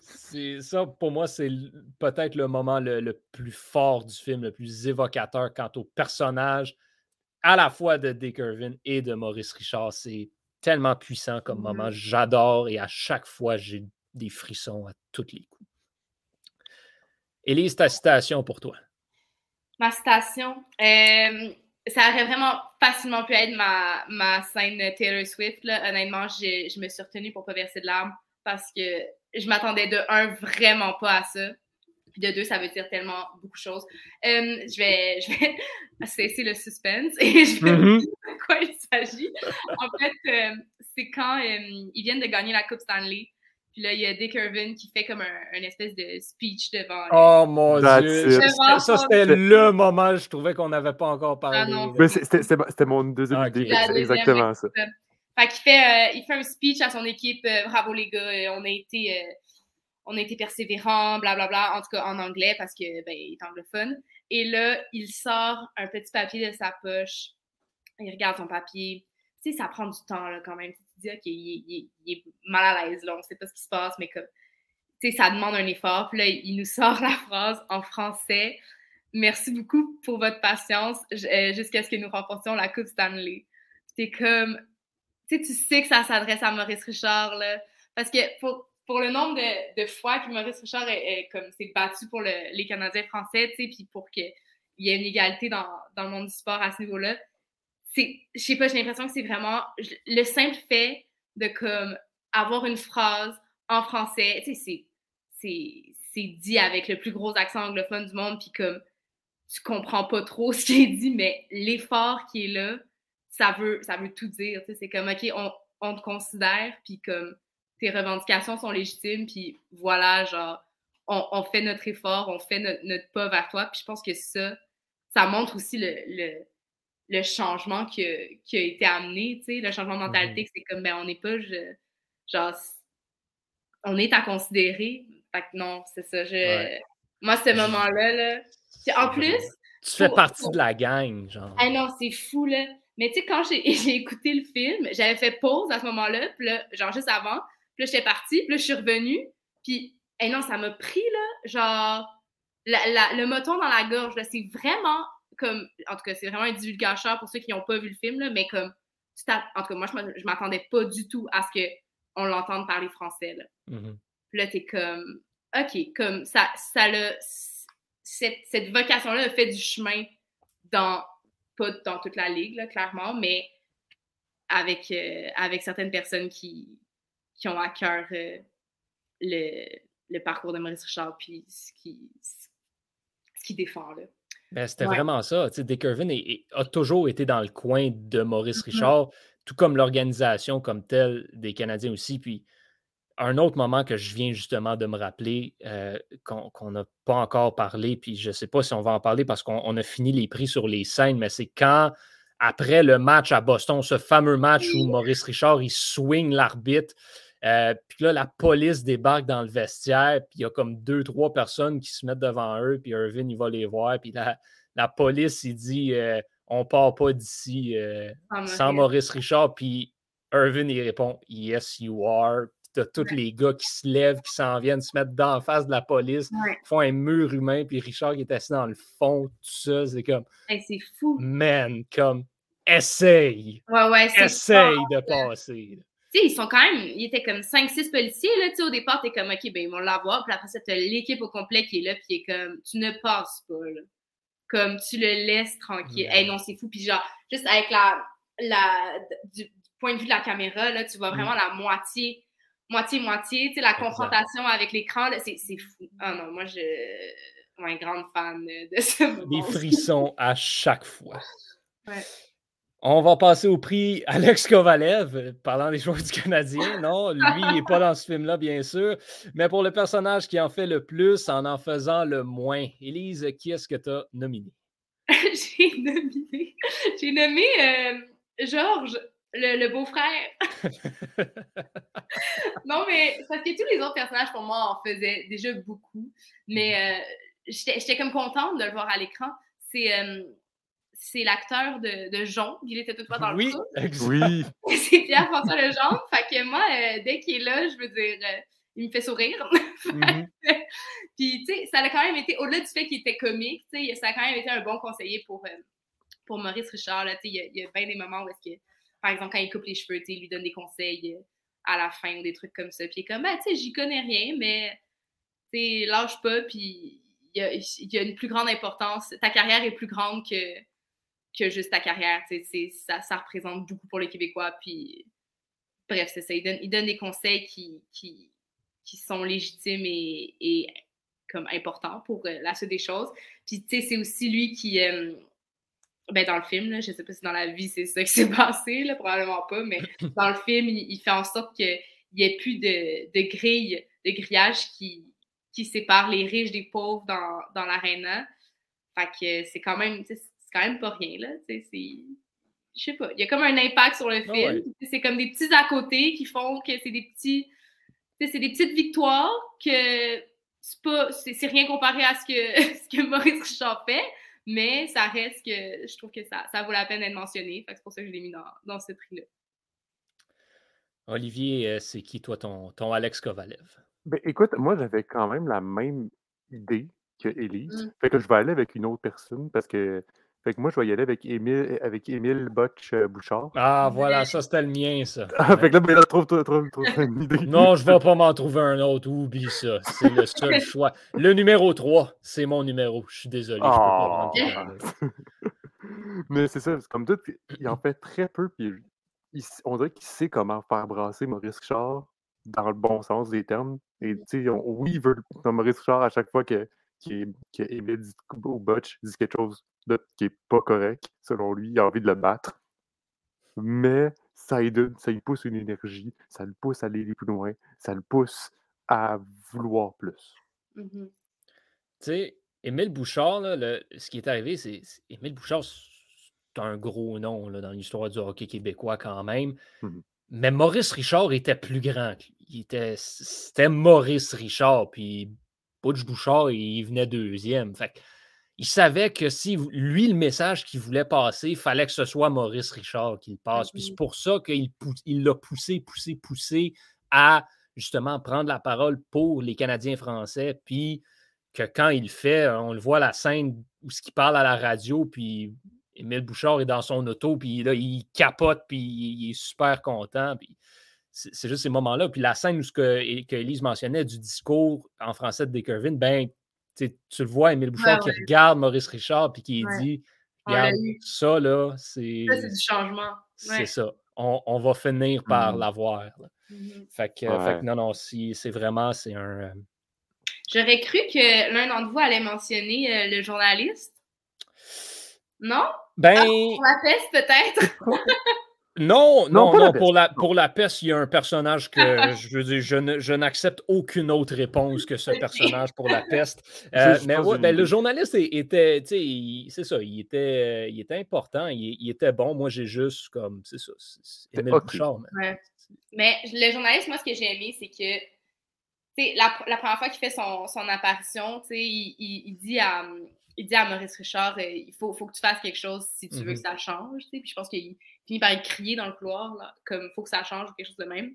C'est ça, pour moi, c'est peut-être le moment le, plus fort du film, le plus évocateur quant au personnage, à la fois de Dick Irvin et de Maurice Richard. C'est tellement puissant comme moment. Mm-hmm. J'adore et à chaque fois, j'ai des frissons à tous les coups. Élise, ta citation pour toi. Ma citation. Euh, ça aurait vraiment facilement pu être ma, ma scène Taylor Swift. Là. Honnêtement, je me suis retenue pour pas verser de larmes parce que je m'attendais de un vraiment pas à ça. Puis de deux, ça veut dire tellement beaucoup de choses. Euh, je vais, je vais (laughs) cesser le suspense et je vais mm-hmm. quoi il s'agit. En fait, euh, c'est quand euh, ils viennent de gagner la Coupe Stanley. Puis là, il y a Dick Irvin qui fait comme un, espèce de speech devant. Oh mon Dieu! Ça, c'était le moment, je trouvais qu'on n'avait pas encore ah parlé. c'était mon deuxième idée. exactement ça. Fait qu'il fait, il fait un speech à son équipe. Bravo les gars, on a été on a été persévérants, blablabla, en tout cas en anglais parce que ben, il est anglophone. Et là, il sort un petit papier de sa poche. Il regarde son papier. Tu sais, ça prend du temps là, quand même. Tu dis, OK, il, est mal à l'aise, là, on sait pas ce qui se passe, mais comme, tu sais, ça demande un effort. Puis là, il nous sort (laughs) la phrase en français. Merci beaucoup pour votre patience euh, jusqu'à ce que nous remportions la Coupe Stanley. C'est comme, tu sais, tu sais que ça s'adresse à Maurice Richard, là. Parce que pour, pour le nombre de, fois que Maurice Richard est, comme s'est battu pour les Canadiens français, tu sais, puis pour qu'il y ait une égalité dans, le monde du sport à ce niveau-là, c'est, je sais pas, j'ai l'impression que c'est vraiment le simple fait de comme avoir une phrase en français, tu sais, c'est, c'est, dit avec le plus gros accent anglophone du monde, puis comme tu comprends pas trop (laughs) ce qui est dit, mais l'effort qui est là, ça veut, ça veut tout dire, tu sais, c'est comme, OK, on, on te considère, puis comme tes revendications sont légitimes, puis voilà, genre, on, fait notre effort, on fait notre, pas vers toi. Puis je pense que ça, ça montre aussi le, changement qui a, qui a, été amené, tu sais, le changement de mentalité, mm-hmm. c'est comme, ben, on n'est pas, genre, on est à considérer. Fait que non, c'est ça. Je, Moi, ce moment-là, là, en plus. Tu fais partie de la gang, genre. Ah non, c'est fou, là. Mais tu sais, quand (laughs) j'ai écouté le film, j'avais fait pause à ce moment-là, puis là, genre juste avant, puis là, j'étais partie, puis là, je suis revenue. Puis, hey, non, ça m'a pris, là, genre, le moton dans la gorge, là, c'est vraiment comme, en tout cas, c'est vraiment un divulgateur pour ceux qui n'ont pas vu le film, là, mais comme, en tout cas, moi, je m'attendais pas du tout à ce qu'on l'entende parler français, là. Mm-hmm. Puis là, t'es comme, OK, comme, ça, ça le, cette, cette vocation-là a fait du chemin dans, pas dans toute la ligue, là, clairement, mais avec, euh, avec certaines personnes qui, qui ont à cœur euh, le, parcours de Maurice Richard puis ce qu'il qui défend. Là. Ben, c'était vraiment ça. Dick Irvin a toujours été dans le coin de Maurice mm-hmm. Richard, tout comme l'organisation comme telle des Canadiens aussi. Puis un autre moment que je viens justement de me rappeler, euh, qu'on n'a pas encore parlé, puis je ne sais pas si on va en parler parce qu'on a fini les prix sur les scènes, mais c'est quand, après le match à Boston, ce fameux match où Maurice Richard, il swing l'arbitre, euh, puis là, la police débarque dans le vestiaire, puis il y a comme deux, trois personnes qui se mettent devant eux, puis Irvin, il va les voir, puis la, la police, il dit euh, On part pas d'ici euh, sans Maurice Richard, puis Irvin, il répond Yes, you are. Puis t'as tous les gars qui se lèvent, qui s'en viennent se dans la face de la police, font un mur humain, puis Richard qui est assis dans le fond, tout ça, c'est comme. c'est fou. Man, comme essaye. Ouais, ouais, essaye de passer sais, ils sont quand même, ils étaient comme 5-6 policiers, là, tu sais, au départ, t'es comme, OK, ben, ils vont l'avoir, puis après ça, t'as l'équipe au complet qui est là, puis est comme, tu ne passes pas, là. Comme, tu le laisses tranquille. Eh non, c'est fou, puis genre, juste avec la, la, du, point de vue de la caméra, là, tu vois vraiment la moitié, moitié-moitié, tu sais, la confrontation avec l'écran, c'est fou. Ah non, moi, je, suis une grande fan de ce Des frissons à chaque fois. Ouais. On va passer au prix (laughs) Alex Kovalev, parlant des joueurs du Canadien. Non, lui, il n'est pas dans ce film-là, bien sûr. Mais pour le personnage qui en fait le plus en en faisant le moins. Élise, qui est-ce que tu as nominé? (laughs) J'ai nominé. J'ai nommé euh, Georges, le, beau-frère. (laughs) non, mais parce que tous les autres personnages, pour moi, en faisaient déjà beaucoup. Mais euh, j'étais comme contente de le voir à l'écran. C'est. Euh, c'est l'acteur de, de Jean. Il était toutefois dans le Oui, oui. (laughs) c'est Pierre-François Lejeune. Fait que moi, euh, dès qu'il est là, je veux dire, euh, il me fait sourire. Mm-hmm. (laughs) Puis, tu sais, ça a quand même été, au-delà du fait qu'il était comique, tu sais, ça a quand même été un bon conseiller pour, euh, pour Maurice Richard. Là, il, y a, il y a bien des moments où est-ce que, par exemple, quand il coupe les cheveux, il lui donne des conseils à la fin ou des trucs comme ça. Puis il est comme, ben, tu sais, j'y connais rien, mais, tu sais, lâche pas, puis il y, a, il y a une plus grande importance. Ta carrière est plus grande que que juste ta carrière. Ça, ça représente beaucoup pour les Québécois. Puis, bref, c'est ça. Il donne, il donne, des conseils qui, qui, qui sont légitimes et, et, comme importants pour euh, la suite des choses. Puis, tu sais, c'est aussi lui qui, euh, Ben, dans le film, là, je sais pas si dans la vie c'est ça qui s'est (laughs) passé, là, probablement pas, mais (laughs) dans le film, il, fait en sorte qu'il n'y ait plus de, de grille, de grillage qui, qui sépare les riches des pauvres dans, dans l'aréna. Fait que c'est quand même, quand même pas rien, là. C'est, je sais pas, il y a comme un impact sur le film. C'est comme des petits à côté qui font que c'est des petits, c'est des petites victoires que c'est pas, c'est, rien comparé à ce que, (laughs) ce que Maurice Richard fait, mais ça reste que je trouve que ça, ça vaut la peine d'être mentionné. c'est pour ça que je l'ai mis dans, dans ce prix-là. Olivier, euh, c'est qui toi ton, ton Alex Kovalev? Ben, écoute, moi, j'avais quand même la même idée que Élise. Mmh. Fait que je vais aller avec une autre personne parce que. Fait que moi, je vais y aller avec Émile, avec Émile Botch euh, Bouchard. Ah, voilà, ça, c'était le mien, ça. (laughs) Ah, fait que là, ben là, trouve, trouve, trouve, une (laughs) idée. Non, je vais pas m'en trouver un autre. Oublie ça. C'est le seul (laughs) choix. Le numéro 3, c'est mon numéro. Je suis désolé. Je peux pas ah. Mais c'est ça, c'est comme tout, il en fait très peu, puis on dirait qu'il sait comment faire brasser Maurice Richard dans le bon sens des termes. Et tu sais, oui, il veut Maurice Richard à chaque fois que, qu'Emile dit ou Butch dit quelque chose de, qui n'est pas correct, selon lui, il a envie de le battre. Mais ça lui, ça pousse une énergie, ça le pousse à aller plus loin, ça le pousse à vouloir plus. Mmh tu sais, Émile Bouchard, là, ce qui est arrivé, c'est Émile Bouchard, c'est un gros nom là, dans l'histoire du hockey québécois quand même. Mmh mais Maurice Richard était plus grand. c'était Maurice Richard. Puis Butch Bouchard, il venait deuxième. Fait il savait que si lui, le message qu'il voulait passer, il fallait que ce soit Maurice Richard qui le passe. Puis c'est pour ça qu'il l'a poussé, poussé, poussé à justement prendre la parole pour les Canadiens français. Puis que quand il le fait, on le voit à la scène où ce qu'il parle à la radio, puis Émile Bouchard est dans son auto, puis là, il capote, puis il est super content. Puis c'est juste ces moments-là. Puis la scène où ce que, que Elise mentionnait du discours en français de Deckervin, ben, tu le vois, Émile Bouchard qui regarde Maurice Richard, puis qui dit Regarde, ça, là, c'est. Ça, c'est du changement. C'est ça. On, va finir par mmh. l'avoir. Mmh fait, que, non, non, c'est vraiment, c'est un. Euh, J'aurais cru que l'un d'entre vous allait mentionner euh, le journaliste. Non? Ben. Ah, pour la peste, peut-être? (laughs) (laughs) non, non, non, pour, la, pour la peste, il y a un personnage que (laughs) je veux dire, je, n'accepte aucune autre réponse que ce personnage pour la peste. (laughs) Euh, mais ouais, ben, le journaliste était, tu sais, c'est ça, il était, il était important, il, était bon. Moi, j'ai juste comme, c'est ça, aimé okay. mais... mais le journaliste, moi, ce que j'ai aimé, c'est que la, la, première fois qu'il fait son, son apparition, il, il, il, dit à, il dit à Maurice Richard euh, il faut, faut, que tu fasses quelque chose si tu veux que mm-hmm. ça change. Puis je pense qu'il finit par crier dans le couloir, là, comme faut que ça change ou quelque chose de même.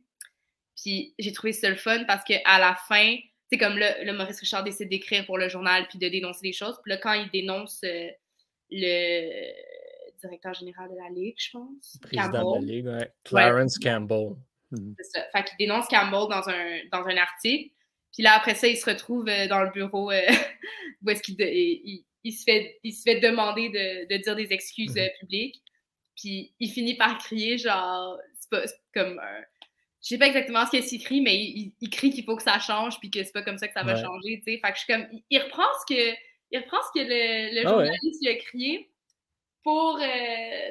Puis j'ai trouvé ça le fun parce qu'à la fin, c'est comme le, le, Maurice Richard décide d'écrire pour le journal puis de dénoncer les choses. Puis là, quand il dénonce euh, le directeur général de la Ligue, je pense. Président de la Ligue, ouais. Clarence Campbell. Mm-hmm. C'est ça. Fait qu'il dénonce Campbell dans un, dans un article. Puis là, après ça, il se retrouve euh, dans le bureau (laughs) où est-ce qu'il il se fait, il se fait demander de, de dire des excuses euh, mhm. publiques. Puis il finit par crier, genre, c'est pas comme un. Je sais pas exactement ce qu'il s'écrit, mais il, il, crie qu'il faut que ça change, puis que c'est pas comme ça que ça va changer, tu sais. Fait que je suis comme. Il, reprend ce que, il reprend ce que le, le ah journaliste lui a crié, pour. Euh,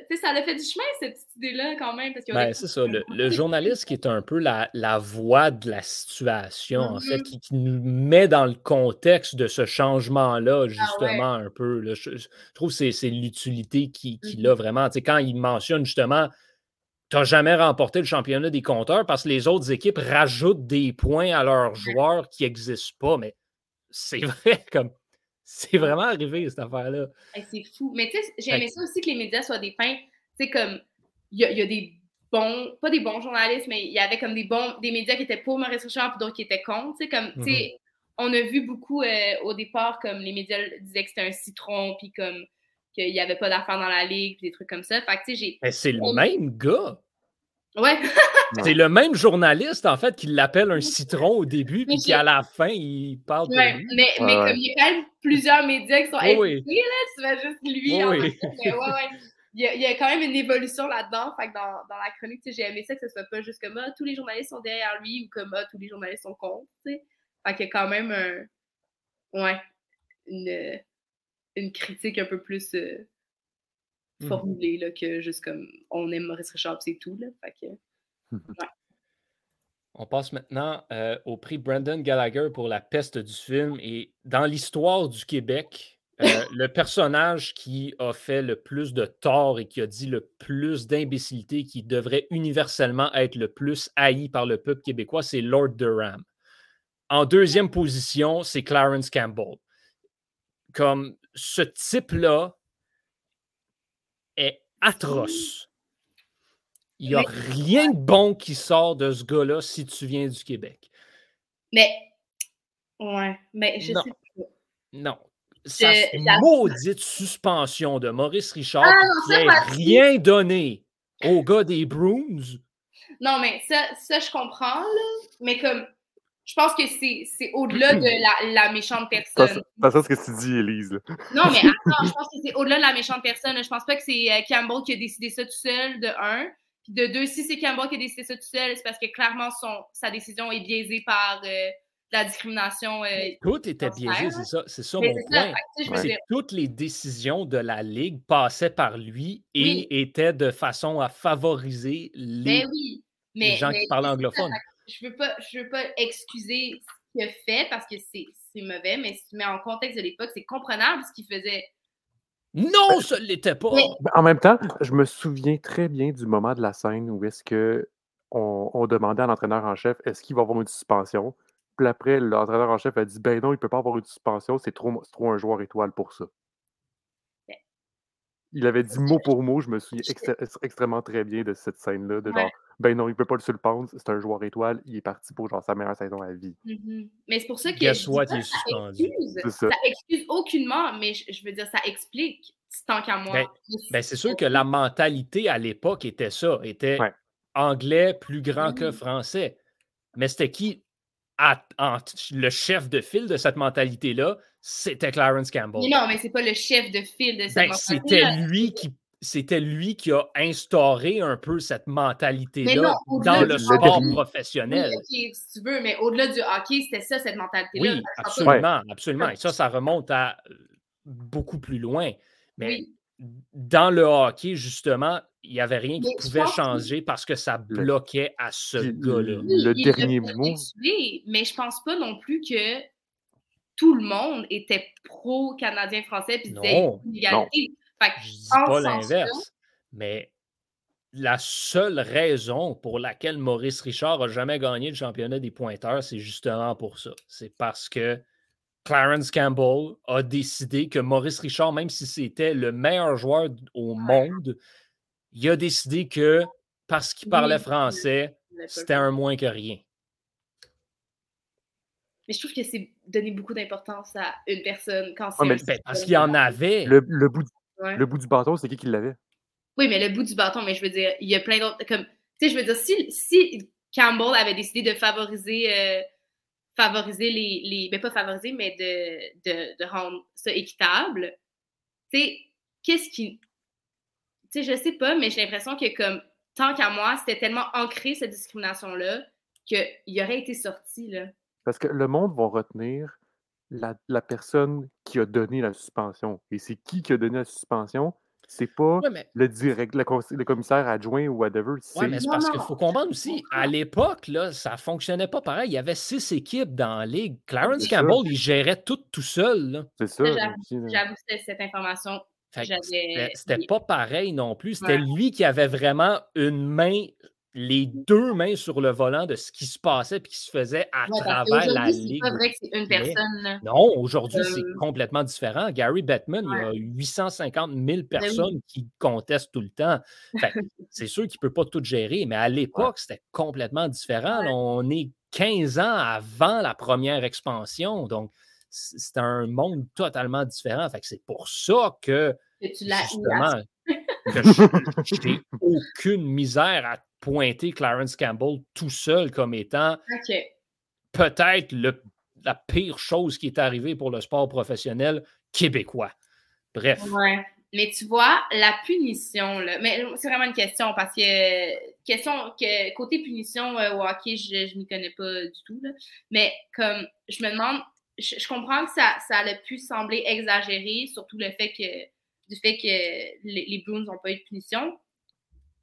tu sais, ça a fait du chemin, cette idée-là, quand même. Parce ben, c'est ça. Le, journaliste qui est un peu la, la voix de la situation, en fait, mm-hmm. qui, nous met dans le contexte de ce changement-là, ah justement, un peu. Je, trouve que c'est l'utilité qu'il qui a mm-hmm. vraiment. Tu sais, quand il mentionne justement. Tu n'as jamais remporté le championnat des compteurs parce que les autres équipes rajoutent des points à leurs joueurs qui n'existent pas. Mais c'est (laughs) vrai, comme c'est vraiment arrivé, cette affaire-là. c'est fou. Mais tu sais, j'ai aimé ça aussi que les médias soient des peints. Tu sais, comme, il y, a des bons, pas des bons journalistes, mais il y avait comme des bons, des médias qui étaient pour Maurice Richard, puis d'autres qui étaient contre. Tu sais, comme, tu sais, mm-hmm. on a vu beaucoup euh, au départ, comme les médias disaient que c'était un citron, puis comme, qu'il n'y avait pas d'affaires dans la ligue, puis des trucs comme ça. Fait que, tu sais, j'ai. Mais c'est le même gars. Ouais. c'est le même journaliste, en fait, qui l'appelle un citron au début, puis qui, à la fin, il parle de lui. Mais, mais comme il y a quand même plusieurs médias qui sont impliqués, là, tu vas juste lui. en fait, ouais, ouais. Il y, a, il y, a, quand même une évolution là-dedans. Fait que dans, dans la chronique, j'ai aimé ça que ce soit pas juste comme ah, tous les journalistes sont derrière lui ou comme ah, tous les journalistes sont contre. sais. Fait qu'il y a quand même un, ouais, une, une critique un peu plus euh, mm. formulé là, que juste comme on aime Maurice Richard, c'est tout. Là. Fait que, (laughs) ouais. On passe maintenant euh, au prix Brandon Gallagher pour la peste du film. Et dans l'histoire du Québec, euh, (laughs) le personnage qui a fait le plus de tort et qui a dit le plus d'imbécilité, qui devrait universellement être le plus haï par le peuple québécois, c'est Lord Durham. En deuxième position, c'est Clarence Campbell. Comme ce type-là est atroce. Il n'y a rien de bon qui sort de ce gars-là si tu viens du Québec. Mais, ouais, mais je non. sais pas. Non. Maudite suspension de Maurice Richard Ah, non, qui ça, n'a rien donné au gars des Bruins. Non, mais ça, ça je comprends, là. Mais comme, je pense que c'est c'est au-delà de la, la méchante personne. ça c'est ça ce que tu dis, Élise. là. Non, mais attends, (laughs) je pense que c'est au-delà de la méchante personne. Je pense pas que c'est euh, Campbell qui a décidé ça tout seul, de un. Puis de deux, si c'est Campbell qui a décidé ça tout seul, c'est parce que clairement son, sa décision est biaisée par euh, la discrimination. euh, Tout était biaisé, c'est ça, c'est ça mais mon c'est ça, point. Ouais. Dire, que toutes les décisions de la Ligue passaient par lui et Oui. étaient de façon à favoriser les, oui. les Mais, gens mais qui ça, anglophone. Je veux pas, je veux pas excuser ce qu'il a fait parce que c'est c'est mauvais, mais si tu mets en contexte de l'époque, c'est comprenable ce qu'il faisait. Non, ça ne l'était pas. Mais- Ben, En même temps, je me souviens très bien du moment de la scène où est-ce que on, on demandait à l'entraîneur en chef est-ce qu'il va avoir une suspension? Puis après, l'entraîneur en chef a dit ben non, il peut pas avoir une suspension, c'est trop, c'est trop un joueur étoile pour ça. Il avait dit mot pour mot, je me souviens extré- extrêmement très bien de cette scène-là, de Ouais. genre ben non, il peut pas le surprendre, c'est un joueur étoile, il est parti pour genre sa meilleure saison à vie. Mhm. Mais c'est pour ça que Guess je what, ça suspendu. excuse. Ça. Ça excuse aucunement, mais je, je veux dire, ça explique tant qu'à moi. Ben, Ben, c'est sûr que la mentalité à l'époque était ça, était Ouais. anglais plus grand que Oui. français. Mais c'était qui à- en- le chef de file de cette mentalité-là? C'était Clarence Campbell. Mais non, mais c'est pas le chef de file de cette Ben, c'était lui qui c'était lui qui a instauré un peu cette mentalité-là dans le hockey. sport Oui, professionnel. si tu veux, mais au-delà du hockey, c'était ça, cette mentalité-là. Oui, absolument, absolument. Et ça, ça remonte à euh, beaucoup plus loin. Mais Oui. dans le hockey, justement, il n'y avait rien qui Mais pouvait que- changer parce que ça bloquait à ce gars-là. Oui, le dernier mot. mais je pense pas non plus que tout le monde était pro-canadien-français puis disait Non, l'égalité. Fait que Je dis en pas l'inverse, mais la seule raison pour laquelle Maurice Richard n'a jamais gagné le championnat des pointeurs, c'est justement pour ça. C'est parce que Clarence Campbell a décidé que Maurice Richard, même si c'était le meilleur joueur au monde, il a décidé que parce qu'il parlait français, c'était un moins que rien. Mais je trouve que c'est donner beaucoup d'importance à une personne quand c'est mais Ben, parce qu'il y en avait. Le, le bout, Ouais. le bout du bâton, c'est qui qui l'avait? Oui, mais le bout du bâton, mais je veux dire, il y a plein d'autres. Comme, tu sais, je veux dire, si, si Campbell avait décidé de favoriser, euh, favoriser les, les. Ben, pas favoriser, mais de, de, de rendre ça équitable, tu sais, qu'est-ce qui. Tu sais, je sais pas, mais j'ai l'impression que, comme, tant qu'à moi, c'était tellement ancré, cette discrimination-là, qu'il aurait été sorti, là. Parce que le monde va retenir la, la personne qui a donné la suspension. Et c'est qui qui a donné la suspension? C'est pas Ouais, mais le direct, le, commissaire adjoint ou whatever. C'est Ouais, parce qu'il faut comprendre aussi, à l'époque, là, ça fonctionnait pas pareil. Il y avait six équipes dans la ligue. Clarence ça. Campbell, il gérait tout tout seul. c'est ça. J'avoue- cette information. C'était pas pareil non plus. C'était Ouais. lui qui avait vraiment une main, les deux mains sur le volant de ce qui se passait et qui se faisait à Ouais, travers la qu'aujourd'hui, c'est ligue. pas vrai que c'est une personne. Non, aujourd'hui, c'est Euh, complètement différent. Gary Bettman, il y a 850 000 personnes qui contestent tout le temps. (laughs) C'est sûr qu'il ne peut pas tout gérer, mais à l'époque, c'était complètement différent. On est 15 ans avant la première expansion, donc c'est un monde totalement différent. Fait que c'est pour ça que, Que tu l'as justement, que n'ai (laughs) aucune misère à pointer Clarence Campbell tout seul comme étant peut-être le- la pire chose qui est arrivée pour le sport professionnel québécois. Bref. Ouais. Mais tu vois, la punition, là, mais c'est vraiment une question parce que, question que côté punition euh, au hockey, je, je m'y connais pas du tout, là. mais comme je me demande, je, je comprends que ça, ça a pu sembler exagéré, surtout le fait que du fait que les, les Bruins n'ont pas eu de punition.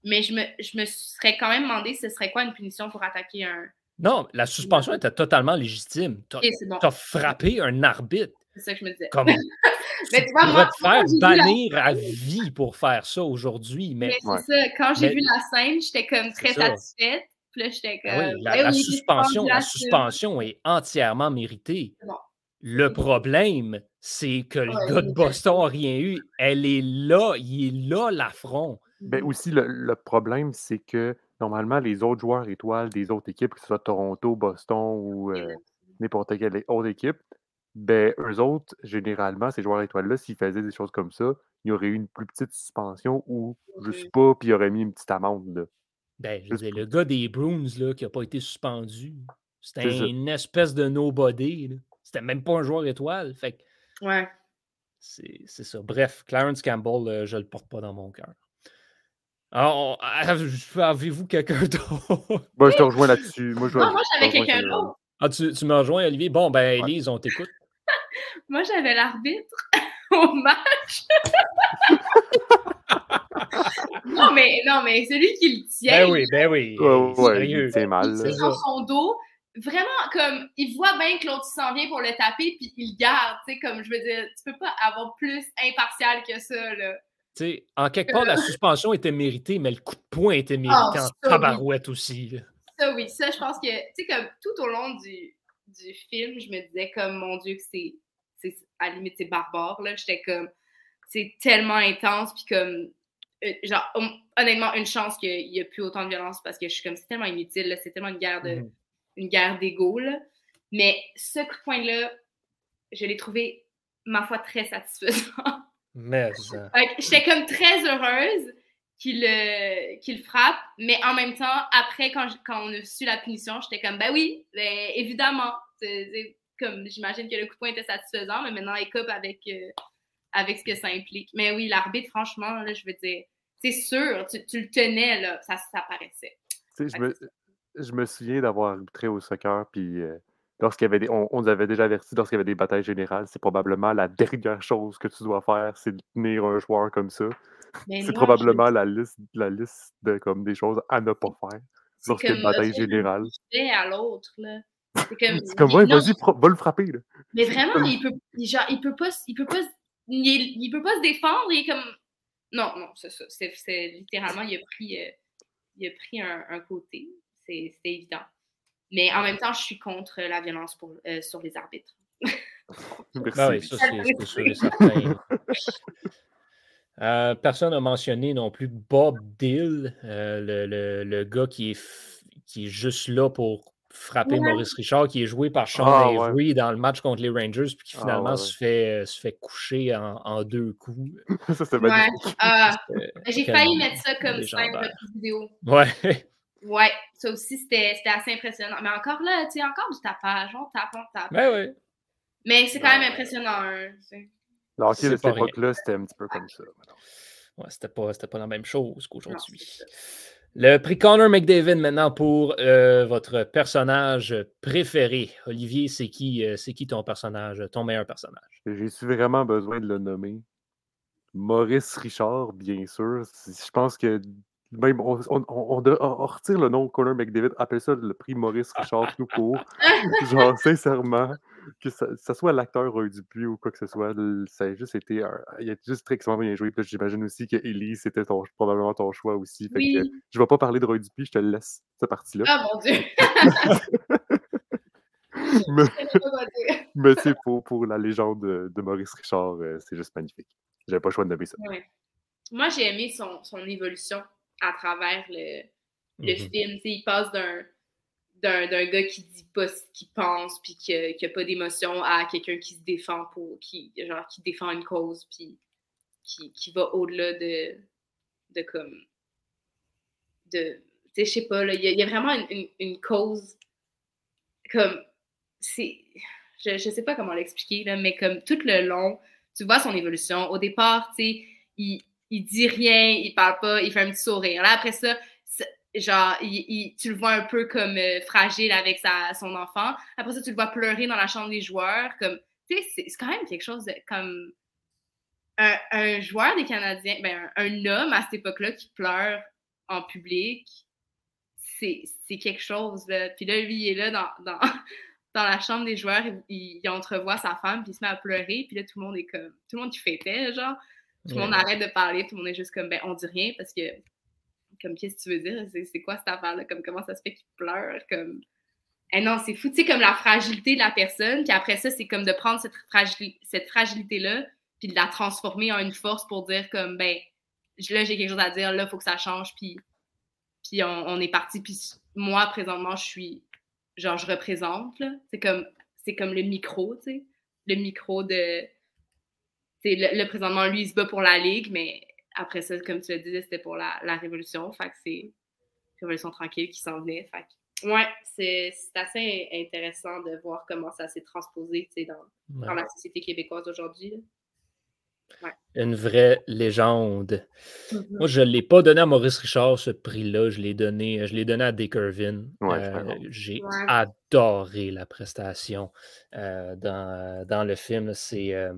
Mais je me, je me serais quand même demandé ce serait quoi une punition pour attaquer un. Non, la suspension était totalement légitime. Tu as, frappé un arbitre. C'est ça que je me disais. Comme, (laughs) mais tu, pourrais te faire bannir à vie pour faire ça aujourd'hui. Mais, c'est ça. Quand j'ai vu la scène, j'étais comme très satisfaite. Puis là, j'étais ben comme. Oui, la, suspension, la suspension est entièrement méritée. Le problème, c'est que le gars de Boston n'a rien eu. Elle est là, il est là l'affront. Ben aussi, le, problème, c'est que normalement, les autres joueurs étoiles des autres équipes, que ce soit Toronto, Boston ou euh, n'importe quelle autre équipe, ben, eux autres, généralement, ces joueurs étoiles-là, s'ils faisaient des choses comme ça, il y aurait eu une plus petite suspension ou, je sais pas, puis il aurait mis une petite amende. Là. Ben, je le gars des Bruins là, qui n'a pas été suspendu, c'était une espèce de nobody. C'était même pas un joueur étoile. Fait ouais. C'est ça. Bref, Clarence Campbell, euh, je le porte pas dans mon cœur. Alors, avez-vous quelqu'un (laughs) d'autre? Moi, je te rejoins là-dessus. Moi, j'avais quelqu'un d'autre. Ah, tu, tu me rejoins, Olivier? Bon, ben, Elise, on t'écoute. (laughs) moi, j'avais l'arbitre (laughs) au match. non, mais, non, mais celui qui le tient. Ben oui, ben oui. Ouais, c'est mal. Il sur son dos. Vraiment, comme, il voit bien que l'autre s'en vient pour le taper, puis il garde. Tu sais, comme, je veux dire, tu peux pas avoir plus impartial que ça, là en quelque part, la suspension était méritée, mais le coup de poing était mérité ah, en tabarouette aussi. Ça, oui, ça, je pense que, tu sais, comme tout au long du, du, film, je me disais comme, mon Dieu, que c'est, à la limite, c'est barbare, là. J'étais comme, c'est tellement intense, puis comme, euh, genre, honnêtement, une chance qu'il n'y a plus autant de violence parce que je suis comme, c'est tellement inutile, c'est tellement une guerre de, mmh une guerre d'ego, Mais ce coup de poing-là, je l'ai trouvé, ma foi, très satisfaisant. (laughs) Mais J'étais comme très heureuse qu'il qu'il frappe, mais en même temps, après, quand, quand on a su la punition, j'étais comme, ben oui, ben, évidemment. comme J'imagine que le coup de poing était satisfaisant, mais maintenant, il coupe avec, euh, avec ce que ça implique. Mais oui, l'arbitre, franchement, là, je veux dire, c'est sûr, tu, tu, le tenais, là, ça, ça paraissait. Je me, je me, souviens d'avoir arbitré au soccer, puis euh, lorsqu'il y avait des, on, nous avait déjà averti lorsqu'il y avait des batailles générales, c'est probablement la dernière chose que tu dois faire, c'est de tenir un joueur comme ça. C'est probablement la liste, la liste de comme des choses à ne pas faire lorsqu'il y a une bataille générale. à l'autre, là. C'est (laughs) comme, comme ouais, vas-y, va le frapper. Là. Mais vraiment, il peut, genre, il peut pas, il peut pas, il, il, peut pas se défendre. Il est comme, non, non, c'est ça. C'est littéralement, il a pris, euh, il a pris un, un côté. C'est évident. Mais en même temps, je suis contre la violence pour, euh, sur les arbitres. Ah oui, ça, c'est sûr et certain. (laughs) Euh, personne n'a mentionné non plus Bob Dill, euh, le, le, le, gars qui est, qui est juste là pour frapper Maurice Richard, qui est joué par Sean ah, Avery dans le match contre les Rangers, puis qui ah, finalement se, fait, se fait coucher en, en deux coups. (laughs) ça, magnifique. J'ai failli mettre ça comme scène de vidéo. Ouais. Ouais, ça aussi, c'était assez impressionnant. Mais encore là, tu sais, encore du tapage. On tape, on tape. Ben oui. Mais c'est quand même impressionnant. Hein, Alors, de cette époque-là, c'était un petit peu comme ça. Ouais, c'était pas, pas la même chose qu'aujourd'hui. Le prix Connor McDavid maintenant pour euh, votre personnage préféré. Olivier, c'est qui, euh, c'est qui ton personnage, ton meilleur personnage? J'ai vraiment besoin de le nommer? Maurice Richard, bien sûr. Je pense que même, on, on, on, retire le nom Conor McDavid, appelle ça le prix Maurice Richard tout court. (laughs) Genre, sincèrement, que ça, soit l'acteur Dupuis ou quoi que ce soit, ça a juste été. il a juste très extrêmement bien joué. j'imagine aussi que Elise, c'était probablement ton choix aussi. Fait que, je ne vais pas parler de Roy Dupuis, je te laisse cette partie-là. Ah mon Dieu! (laughs) (laughs) mais c'est pour, pour la légende de, Maurice Richard, euh, c'est juste magnifique. J'avais pas le choix de nommer ça. Moi, j'ai aimé son, son évolution à travers le, le mm-hmm. film. il passe d'un d'un gars qui dit pas ce qu'il pense puis qui n'a pas d'émotion à quelqu'un qui se défend pour qui genre qui défend une cause puis qui, qui va au-delà de de comme de je sais pas il y, a vraiment une, une, cause comme c'est je, je sais pas comment l'expliquer là mais comme tout le long tu vois son évolution au départ tu sais il il dit rien, il parle pas, il fait un petit sourire. Là, après ça, genre, tu le vois un peu comme euh, fragile avec sa, son enfant. Après ça, tu le vois pleurer dans la chambre des joueurs. Comme, tu sais, c'est quand même quelque chose de, comme un, un, joueur des Canadiens, ben, un, homme à cette époque-là qui pleure en public, c'est quelque chose. Là. Puis là, lui, il est là dans, dans, (laughs) dans la chambre des joueurs, il, entrevoit sa femme, puis il se met à pleurer, puis là, tout le monde est comme. Tout le monde qui fêtait, genre. Tout le monde arrête de parler, tout le monde est juste comme, ben, on dit rien parce que, comme, qu'est-ce que tu veux dire? C'est quoi cette affaire-là? Comme, comment ça se fait qu'il pleure? Comme. Eh non, c'est fou, tu sais, comme la fragilité de la personne, puis après ça, c'est comme de prendre cette, cette fragilité-là, puis de la transformer en une force pour dire, comme, ben, là, j'ai quelque chose à dire, là, il faut que ça change, puis, puis on, on est parti, puis moi, présentement, je suis genre je représente. C'est comme c'est comme le micro, tu sais. Le micro de. Le, le, présentement, lui, il se bat pour la Ligue, mais après ça, comme tu le disais, c'était pour la, la, Révolution. Fait que c'est Révolution tranquille qui s'en venait. Fait que, ouais, c'est assez intéressant de voir comment ça s'est transposé dans, dans la société québécoise aujourd'hui. Une vraie légende. Mm-hmm. Moi, je ne l'ai pas donné à Maurice Richard, ce prix-là. Je l'ai donné, je donné à Dick Irvin. Euh, j'ai adoré la prestation euh, dans, dans, le film. C'est euh,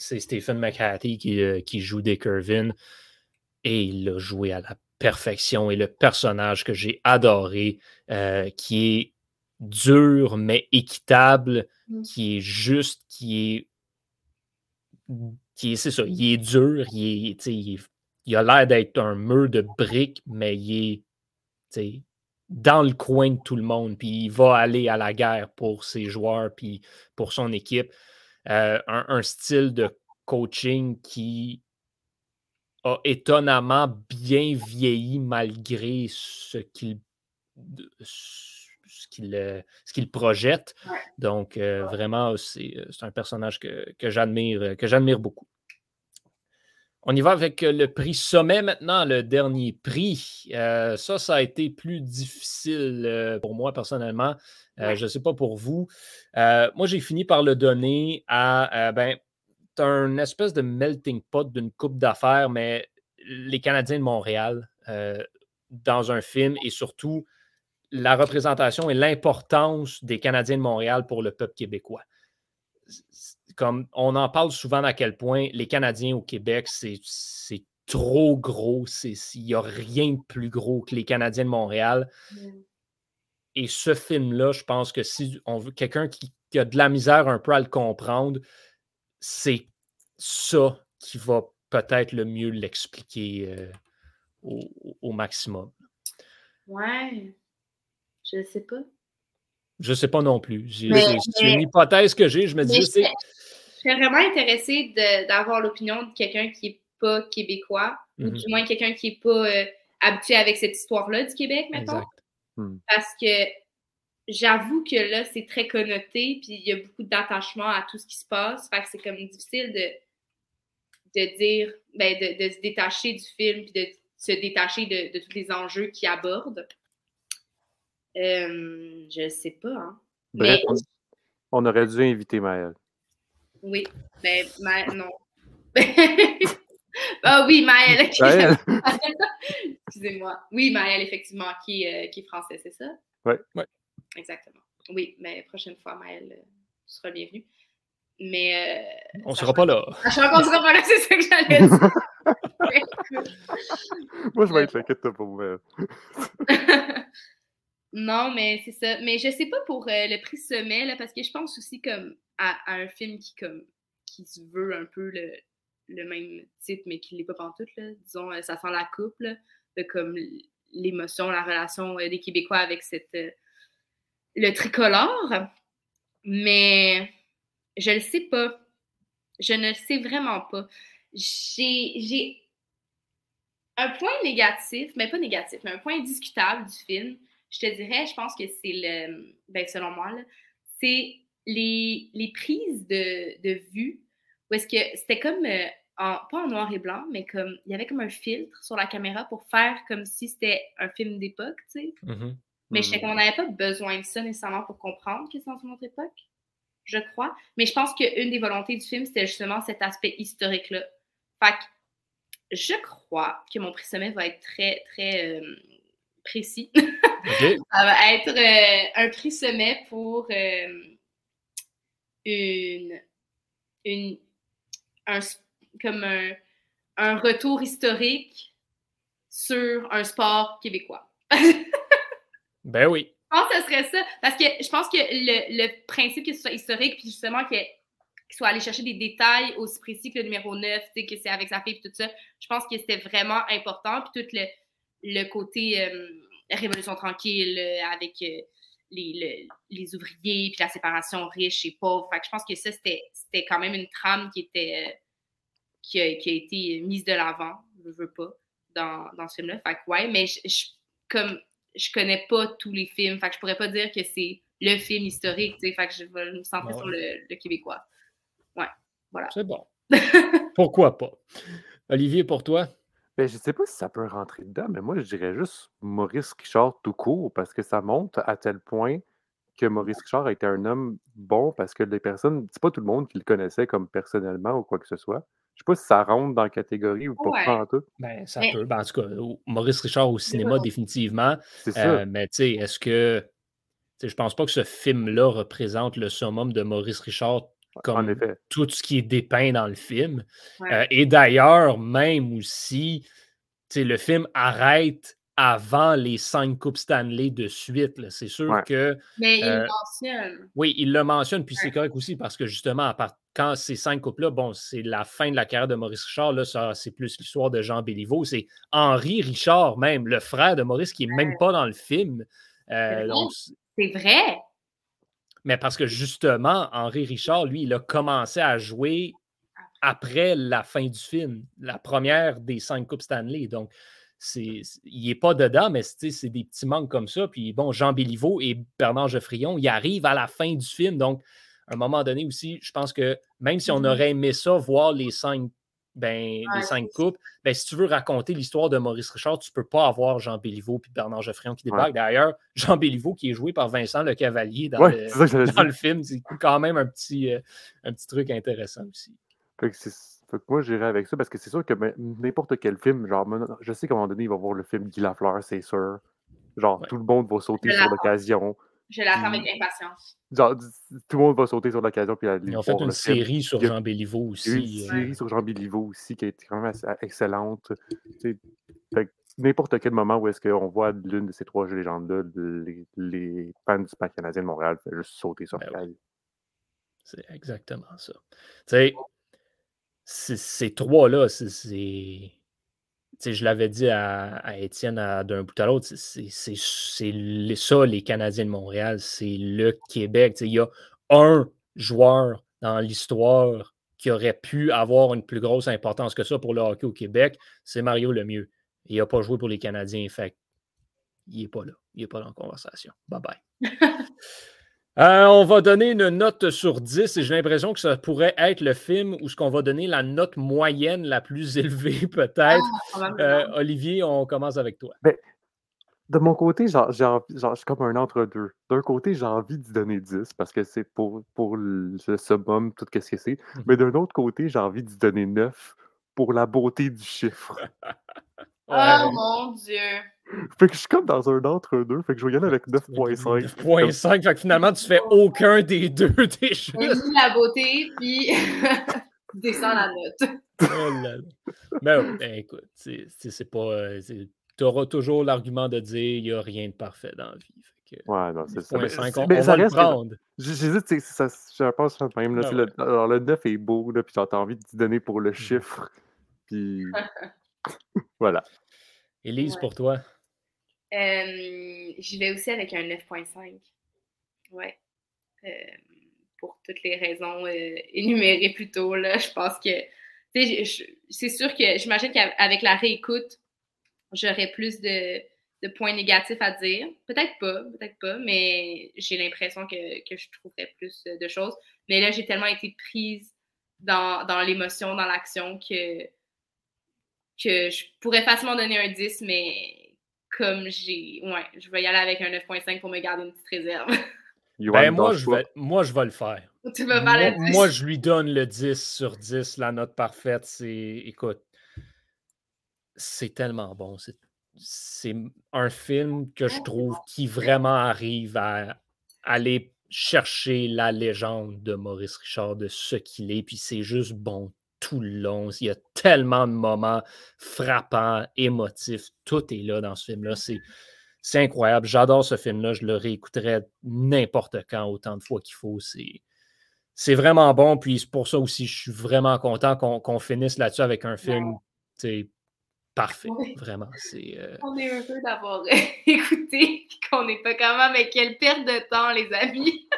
Stephen McHattie qui, qui, joue Dick Irvin et il l'a joué à la perfection. Et le personnage que j'ai adoré, qui est dur mais équitable, mm. qui est juste, qui est qui c'est ça, il est dur, il, est, il, a l'air d'être un mur de briques, mais il est dans le coin de tout le monde, puis il va aller à la guerre pour ses joueurs, puis pour son équipe. Euh, un, style de coaching qui a étonnamment bien vieilli malgré ce qu'il ce qu'il projette. Donc, euh, vraiment, c'est un personnage que, que j'admire beaucoup. On y va avec euh, le prix sommet maintenant, le dernier prix. Euh, ça, ça a été plus difficile euh, pour moi personnellement. Je ne sais pas pour vous. moi, j'ai fini par le donner à, ben, un espèce de melting pot d'une coupe d'affaires, mais les Canadiens de Montréal dans un film et surtout la représentation et l'importance des Canadiens de Montréal pour le peuple québécois comme on en parle souvent à quel point les Canadiens au Québec, c'est trop gros. Il n'y a rien de plus gros que les Canadiens de Montréal. Et ce film-là, je pense que si on veut quelqu'un qui, a de la misère un peu à le comprendre, c'est ça qui va peut-être le mieux l'expliquer euh, au, maximum. Ouais, je ne sais pas. Je ne sais pas non plus. C'est une hypothèse que j'ai. Je me dis, serais vraiment intéressée d'avoir l'opinion de quelqu'un qui n'est pas québécois, ou mhm. du moins quelqu'un qui n'est pas euh, habitué avec cette histoire-là du Québec, maintenant. Hmm. Parce que j'avoue que là, c'est très connoté, puis il y a beaucoup d'attachement à tout ce qui se passe. Fait que c'est comme difficile de, de dire, ben, de, se détacher du film, puis de se détacher de, tous les enjeux qu'il aborde. Euh, je sais pas. Hein. Mais... on, aurait dû inviter Maëlle. Oui, mais ben, non. (laughs) ah oui, Maëlle. (laughs) Excusez-moi. Oui, Maëlle, effectivement, qui, euh, qui est français, c'est ça? Oui. Ouais. Exactement. Oui, mais prochaine fois, Maëlle, euh, tu seras bienvenue. Mais. Euh, on ne sera pas là. Je crois qu'on ne sera pas là, c'est ça que j'allais dire. (laughs) Moi, je vais être inquiète pour moi. Non, mais c'est ça. Mais je sais pas pour le prix sommet, parce que je pense aussi comme à, un film qui, comme, qui se veut un peu le, même titre, mais qui l'est pas pantoute, là. disons, euh, ça sent la coupe, comme l'émotion, la relation euh, des Québécois avec cette, euh, le tricolore. Mais je le sais pas. Je ne le sais vraiment pas. J'ai un point négatif, mais pas négatif, mais un point discutable du film. Je te dirais, je pense que c'est le, ben selon moi, c'est les, les prises de, de vue, où est-ce que c'était comme, euh, pas en noir et blanc, mais comme, il y avait comme un filtre sur la caméra pour faire comme si c'était un film d'époque, tu sais. Mm-hmm. Mais je sais qu'on n'avait pas besoin de ça nécessairement pour comprendre que c'est une autre époque, je crois. Mais je pense qu'une des volontés du film, c'était justement cet aspect historique-là. Fait que je crois que mon prix sommet va être très, très euh, précis. (laughs) ça va être euh, un prix sommet pour une, une, un, comme un, un retour historique sur un sport québécois. (laughs) ben oui. Je pense que ce serait ça. Parce que je pense que le, le principe que ce soit historique, puis justement qu'il soit allé chercher des détails aussi précis que le numéro 9, que c'est avec sa fille, et tout ça, je pense que c'était vraiment important. Puis tout le, le côté euh, révolution tranquille euh, avec euh, les, les, ouvriers, puis la séparation riche et pauvre. Fait que je pense que ça, c'était quand même une trame qui était qui a, qui a été mise de l'avant, je veux pas, dans, dans ce film-là. Fait que ouais, mais je, comme je connais pas tous les films, fait que je pourrais pas dire que c'est le film historique, tu sais, fait que je vais me centrer sur le, québécois. Ouais, voilà. C'est bon. (laughs) Pourquoi pas? Olivier, pour toi? Ben, je sais pas si ça peut rentrer dedans, mais moi, je dirais juste Maurice Richard tout court, parce que ça montre à tel point que Maurice Richard a été un homme bon, parce que les personnes, c'est pas tout le monde qui le connaissait comme personnellement ou quoi que ce soit. Je sais pas si ça rentre dans la catégorie ou pas, en tout. Ben, ça peut. Ben, en tout cas, Maurice Richard au cinéma, définitivement. C'est ça. Euh, mais tu sais, est-ce que. Je pense pas que ce film-là représente le summum de Maurice Richard comme tout ce qui est dépeint dans le film. Euh, et d'ailleurs, même aussi, le film arrête avant les cinq Coupes Stanley de suite. C'est sûr que. Mais il le euh, mentionne. Oui, il le mentionne, puis c'est correct aussi parce que justement, à part, quand ces cinq coupes-là, bon, c'est la fin de la carrière de Maurice Richard, là, ça, c'est plus l'histoire de Jean Béliveau. C'est Henri Richard, même, le frère de Maurice, qui n'est même pas dans le film. Euh, c'est vrai. Mais parce que justement, Henri Richard, lui, il a commencé à jouer après la fin du film, la première des cinq Coupes Stanley. Donc, c'est, il n'est pas dedans, mais c'est des petits manques comme ça. Puis bon, Jean Béliveau et Bernard Geoffrion, ils arrivent à la fin du film. Donc, à un moment donné aussi, je pense que même si on mmh aurait aimé ça, voir les cinq, ben, les cinq coupes, ben, si tu veux raconter l'histoire de Maurice Richard, tu ne peux pas avoir Jean Béliveau et Bernard Geoffrion qui débarquent. D'ailleurs, (laughs) Jean Béliveau qui est joué par Vincent Le Cavalier dans, (laughs) le, film, c'est quand même un petit, euh, un petit truc intéressant aussi. moi, j'irais avec ça parce que c'est sûr que ben, n'importe quel film, genre, je sais qu'à un moment donné, il va voir le film Guy Lafleur, c'est sûr. Genre, tout le monde va sauter sur l'occasion. Je l'attends avec impatience. Genre, tout le monde va sauter sur l'occasion. Puis Ils ont fait une série sur Jean Béliveau aussi. Une série sur Jean Béliveau aussi qui est quand même excellente. N'importe quel moment où est-ce qu'on voit l'une de ces trois légendes-là, les, les, fans du Parc canadien de Montréal font juste sauter sur ben le C'est exactement ça. Tu sais, ces trois-là, c'est je l'avais dit à, Étienne d'un bout à l'autre, c'est ça, les Canadiens de Montréal, c'est le Québec. Il y a un joueur dans l'histoire qui aurait pu avoir une plus grosse importance que ça pour le hockey au Québec, c'est Mario Lemieux. Il n'a pas joué pour les Canadiens, fait il n'est pas là. Il n'est pas dans la conversation. Bye bye. (laughs) Euh, on va donner une note sur 10 et j'ai l'impression que ça pourrait être le film où ce qu'on va donner la note moyenne la plus (laughs) élevée peut-être. Ah, euh, Olivier, on commence avec toi. Ben, de mon côté, genre, genre, je suis comme un entre-deux. D'un côté, j'ai envie d'y donner 10 parce que c'est pour, pour le summum, tout ce que c'est. Mmh. Mais d'un autre côté, j'ai envie d'y donner 9 pour la beauté du chiffre. (laughs) Oh mon Dieu! Fait que je suis comme dans un entre-deux, fait que je vais y aller avec 9.5. 9.5, fait que finalement, tu fais aucun des deux, t'es juste. la beauté, puis (laughs) descends la note. oh là là. Ben, ben écoute, c'est pas. Euh, tu auras toujours l'argument de dire il n'y a rien de parfait dans la vie. Fait que, ouais, non, c'est ça. Mais, on, mais on va le prendre. J'hésite, je pense même. Là, le, alors, le 9 est beau, là, puis as envie de te donner pour le mmh. chiffre. Puis. (laughs) voilà. Élise, pour toi? Euh, J'y vais aussi avec un 9.5. Ouais. Euh, pour toutes les raisons euh, énumérées plus tôt, là, je pense que. C'est sûr que j'imagine qu'avec la réécoute, j'aurais plus de, de, points négatifs à dire. Peut-être pas, peut-être pas, mais j'ai l'impression que, que, je trouverais plus de choses. Mais là, j'ai tellement été prise dans, dans l'émotion, dans l'action, que, que je pourrais facilement donner un 10, mais comme j'ai. Ouais, je vais y aller avec un 9.5 pour me garder une petite réserve. (laughs) Ben, moi, je vais, moi, je vais le faire. Tu vas faire moi, moi, je lui donne le 10 sur 10, la note parfaite. C'est. Écoute, c'est tellement bon. C'est un film que je trouve qui vraiment arrive à aller chercher la légende de Maurice Richard, de ce qu'il est. Puis c'est juste bon tout le long. Il y a tellement de moments frappants, émotifs. Tout est là dans ce film-là. C'est incroyable. J'adore ce film-là. Je le réécouterai n'importe quand, autant de fois qu'il faut. C'est vraiment bon. Puis c'est pour ça aussi, je suis vraiment content qu'on finisse là-dessus avec un film parfait. Vraiment. Euh On est heureux d'avoir (laughs) écouté qu'on n'est pas quand même, mais quelle perte de temps, les amis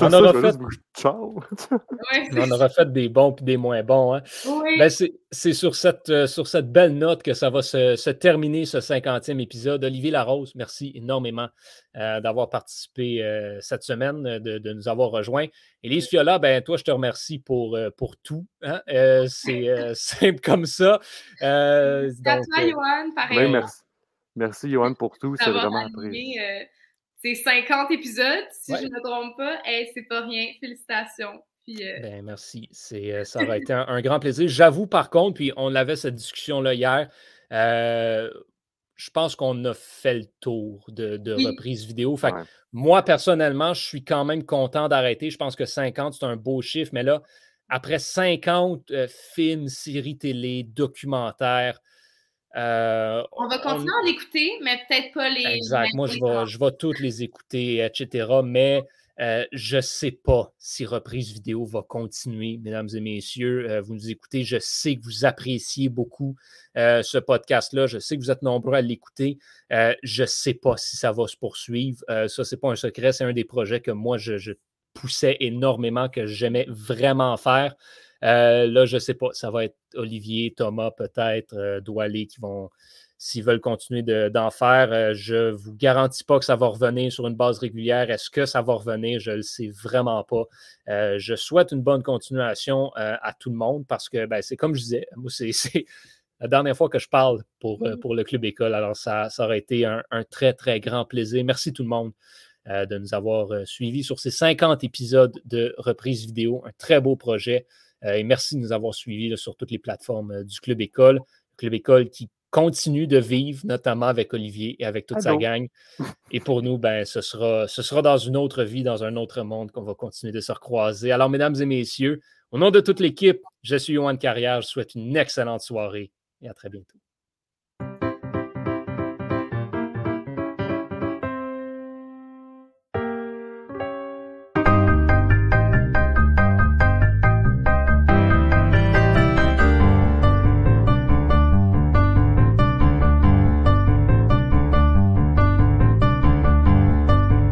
on, aura fait... (laughs) on aura fait des bons et des moins bons. Hein. Ben, c'est sur cette, euh, sur cette belle note que ça va se, terminer ce 50e épisode. Olivier Larose, merci énormément euh, d'avoir participé euh, cette semaine, de, nous avoir rejoints. Elise Fiola, ben, toi, je te remercie pour, pour tout. Hein. c'est (laughs) simple comme ça. merci à toi, Johan, pareil. merci. Merci, Johan, pour tout. C'est vraiment apprécié c'est 50 épisodes, si je ne me trompe pas. et c'est pas rien. Félicitations. Euh, ben, merci. Euh, ça aurait été un, grand plaisir. J'avoue, par contre, puis on avait cette discussion-là hier. Euh, je pense qu'on a fait le tour de, de reprise vidéo. Fait Moi, personnellement, je suis quand même content d'arrêter. Je pense que 50, c'est un beau chiffre, mais là, après 50 films, séries télé, documentaires, euh, on va continuer à l'écouter, mais peut-être pas les. Exact. Moi, je vais, je vais toutes les écouter, etc. Mais euh, je ne sais pas si reprise vidéo va continuer, mesdames et messieurs. Euh, vous nous écoutez. Je sais que vous appréciez beaucoup ce podcast-là. Je sais que vous êtes nombreux à l'écouter. je ne sais pas si ça va se poursuivre. ça, ce n'est pas un secret. C'est un des projets que moi, je, je poussais énormément, que j'aimais vraiment faire. Euh, là, je ne sais pas, ça va être Olivier, Thomas, peut-être, euh, Doualé qui vont, s'ils veulent continuer d'en faire. Euh, je ne vous garantis pas que ça va revenir sur une base régulière. Est-ce que ça va revenir? Je ne le sais vraiment pas. je souhaite une bonne continuation à tout le monde parce que ben, c'est comme je disais, moi, c'est (laughs) la dernière fois que je parle pour, pour le Club École. Alors, ça, ça aurait été un, un, très, très grand plaisir. Merci tout le monde. de nous avoir suivis sur ces 50 épisodes de reprise vidéo. Un très beau projet. Euh, et merci de nous avoir suivis sur toutes les plateformes euh, du Club École. Club École qui continue de vivre, notamment avec Olivier et avec toute sa gang. (laughs) Et pour nous, ben, ce, sera, ce sera dans une autre vie, dans un autre monde qu'on va continuer de se recroiser. Alors, mesdames et messieurs, au nom de toute l'équipe, je suis Yohan Carrière. Je souhaite une excellente soirée et à très bientôt.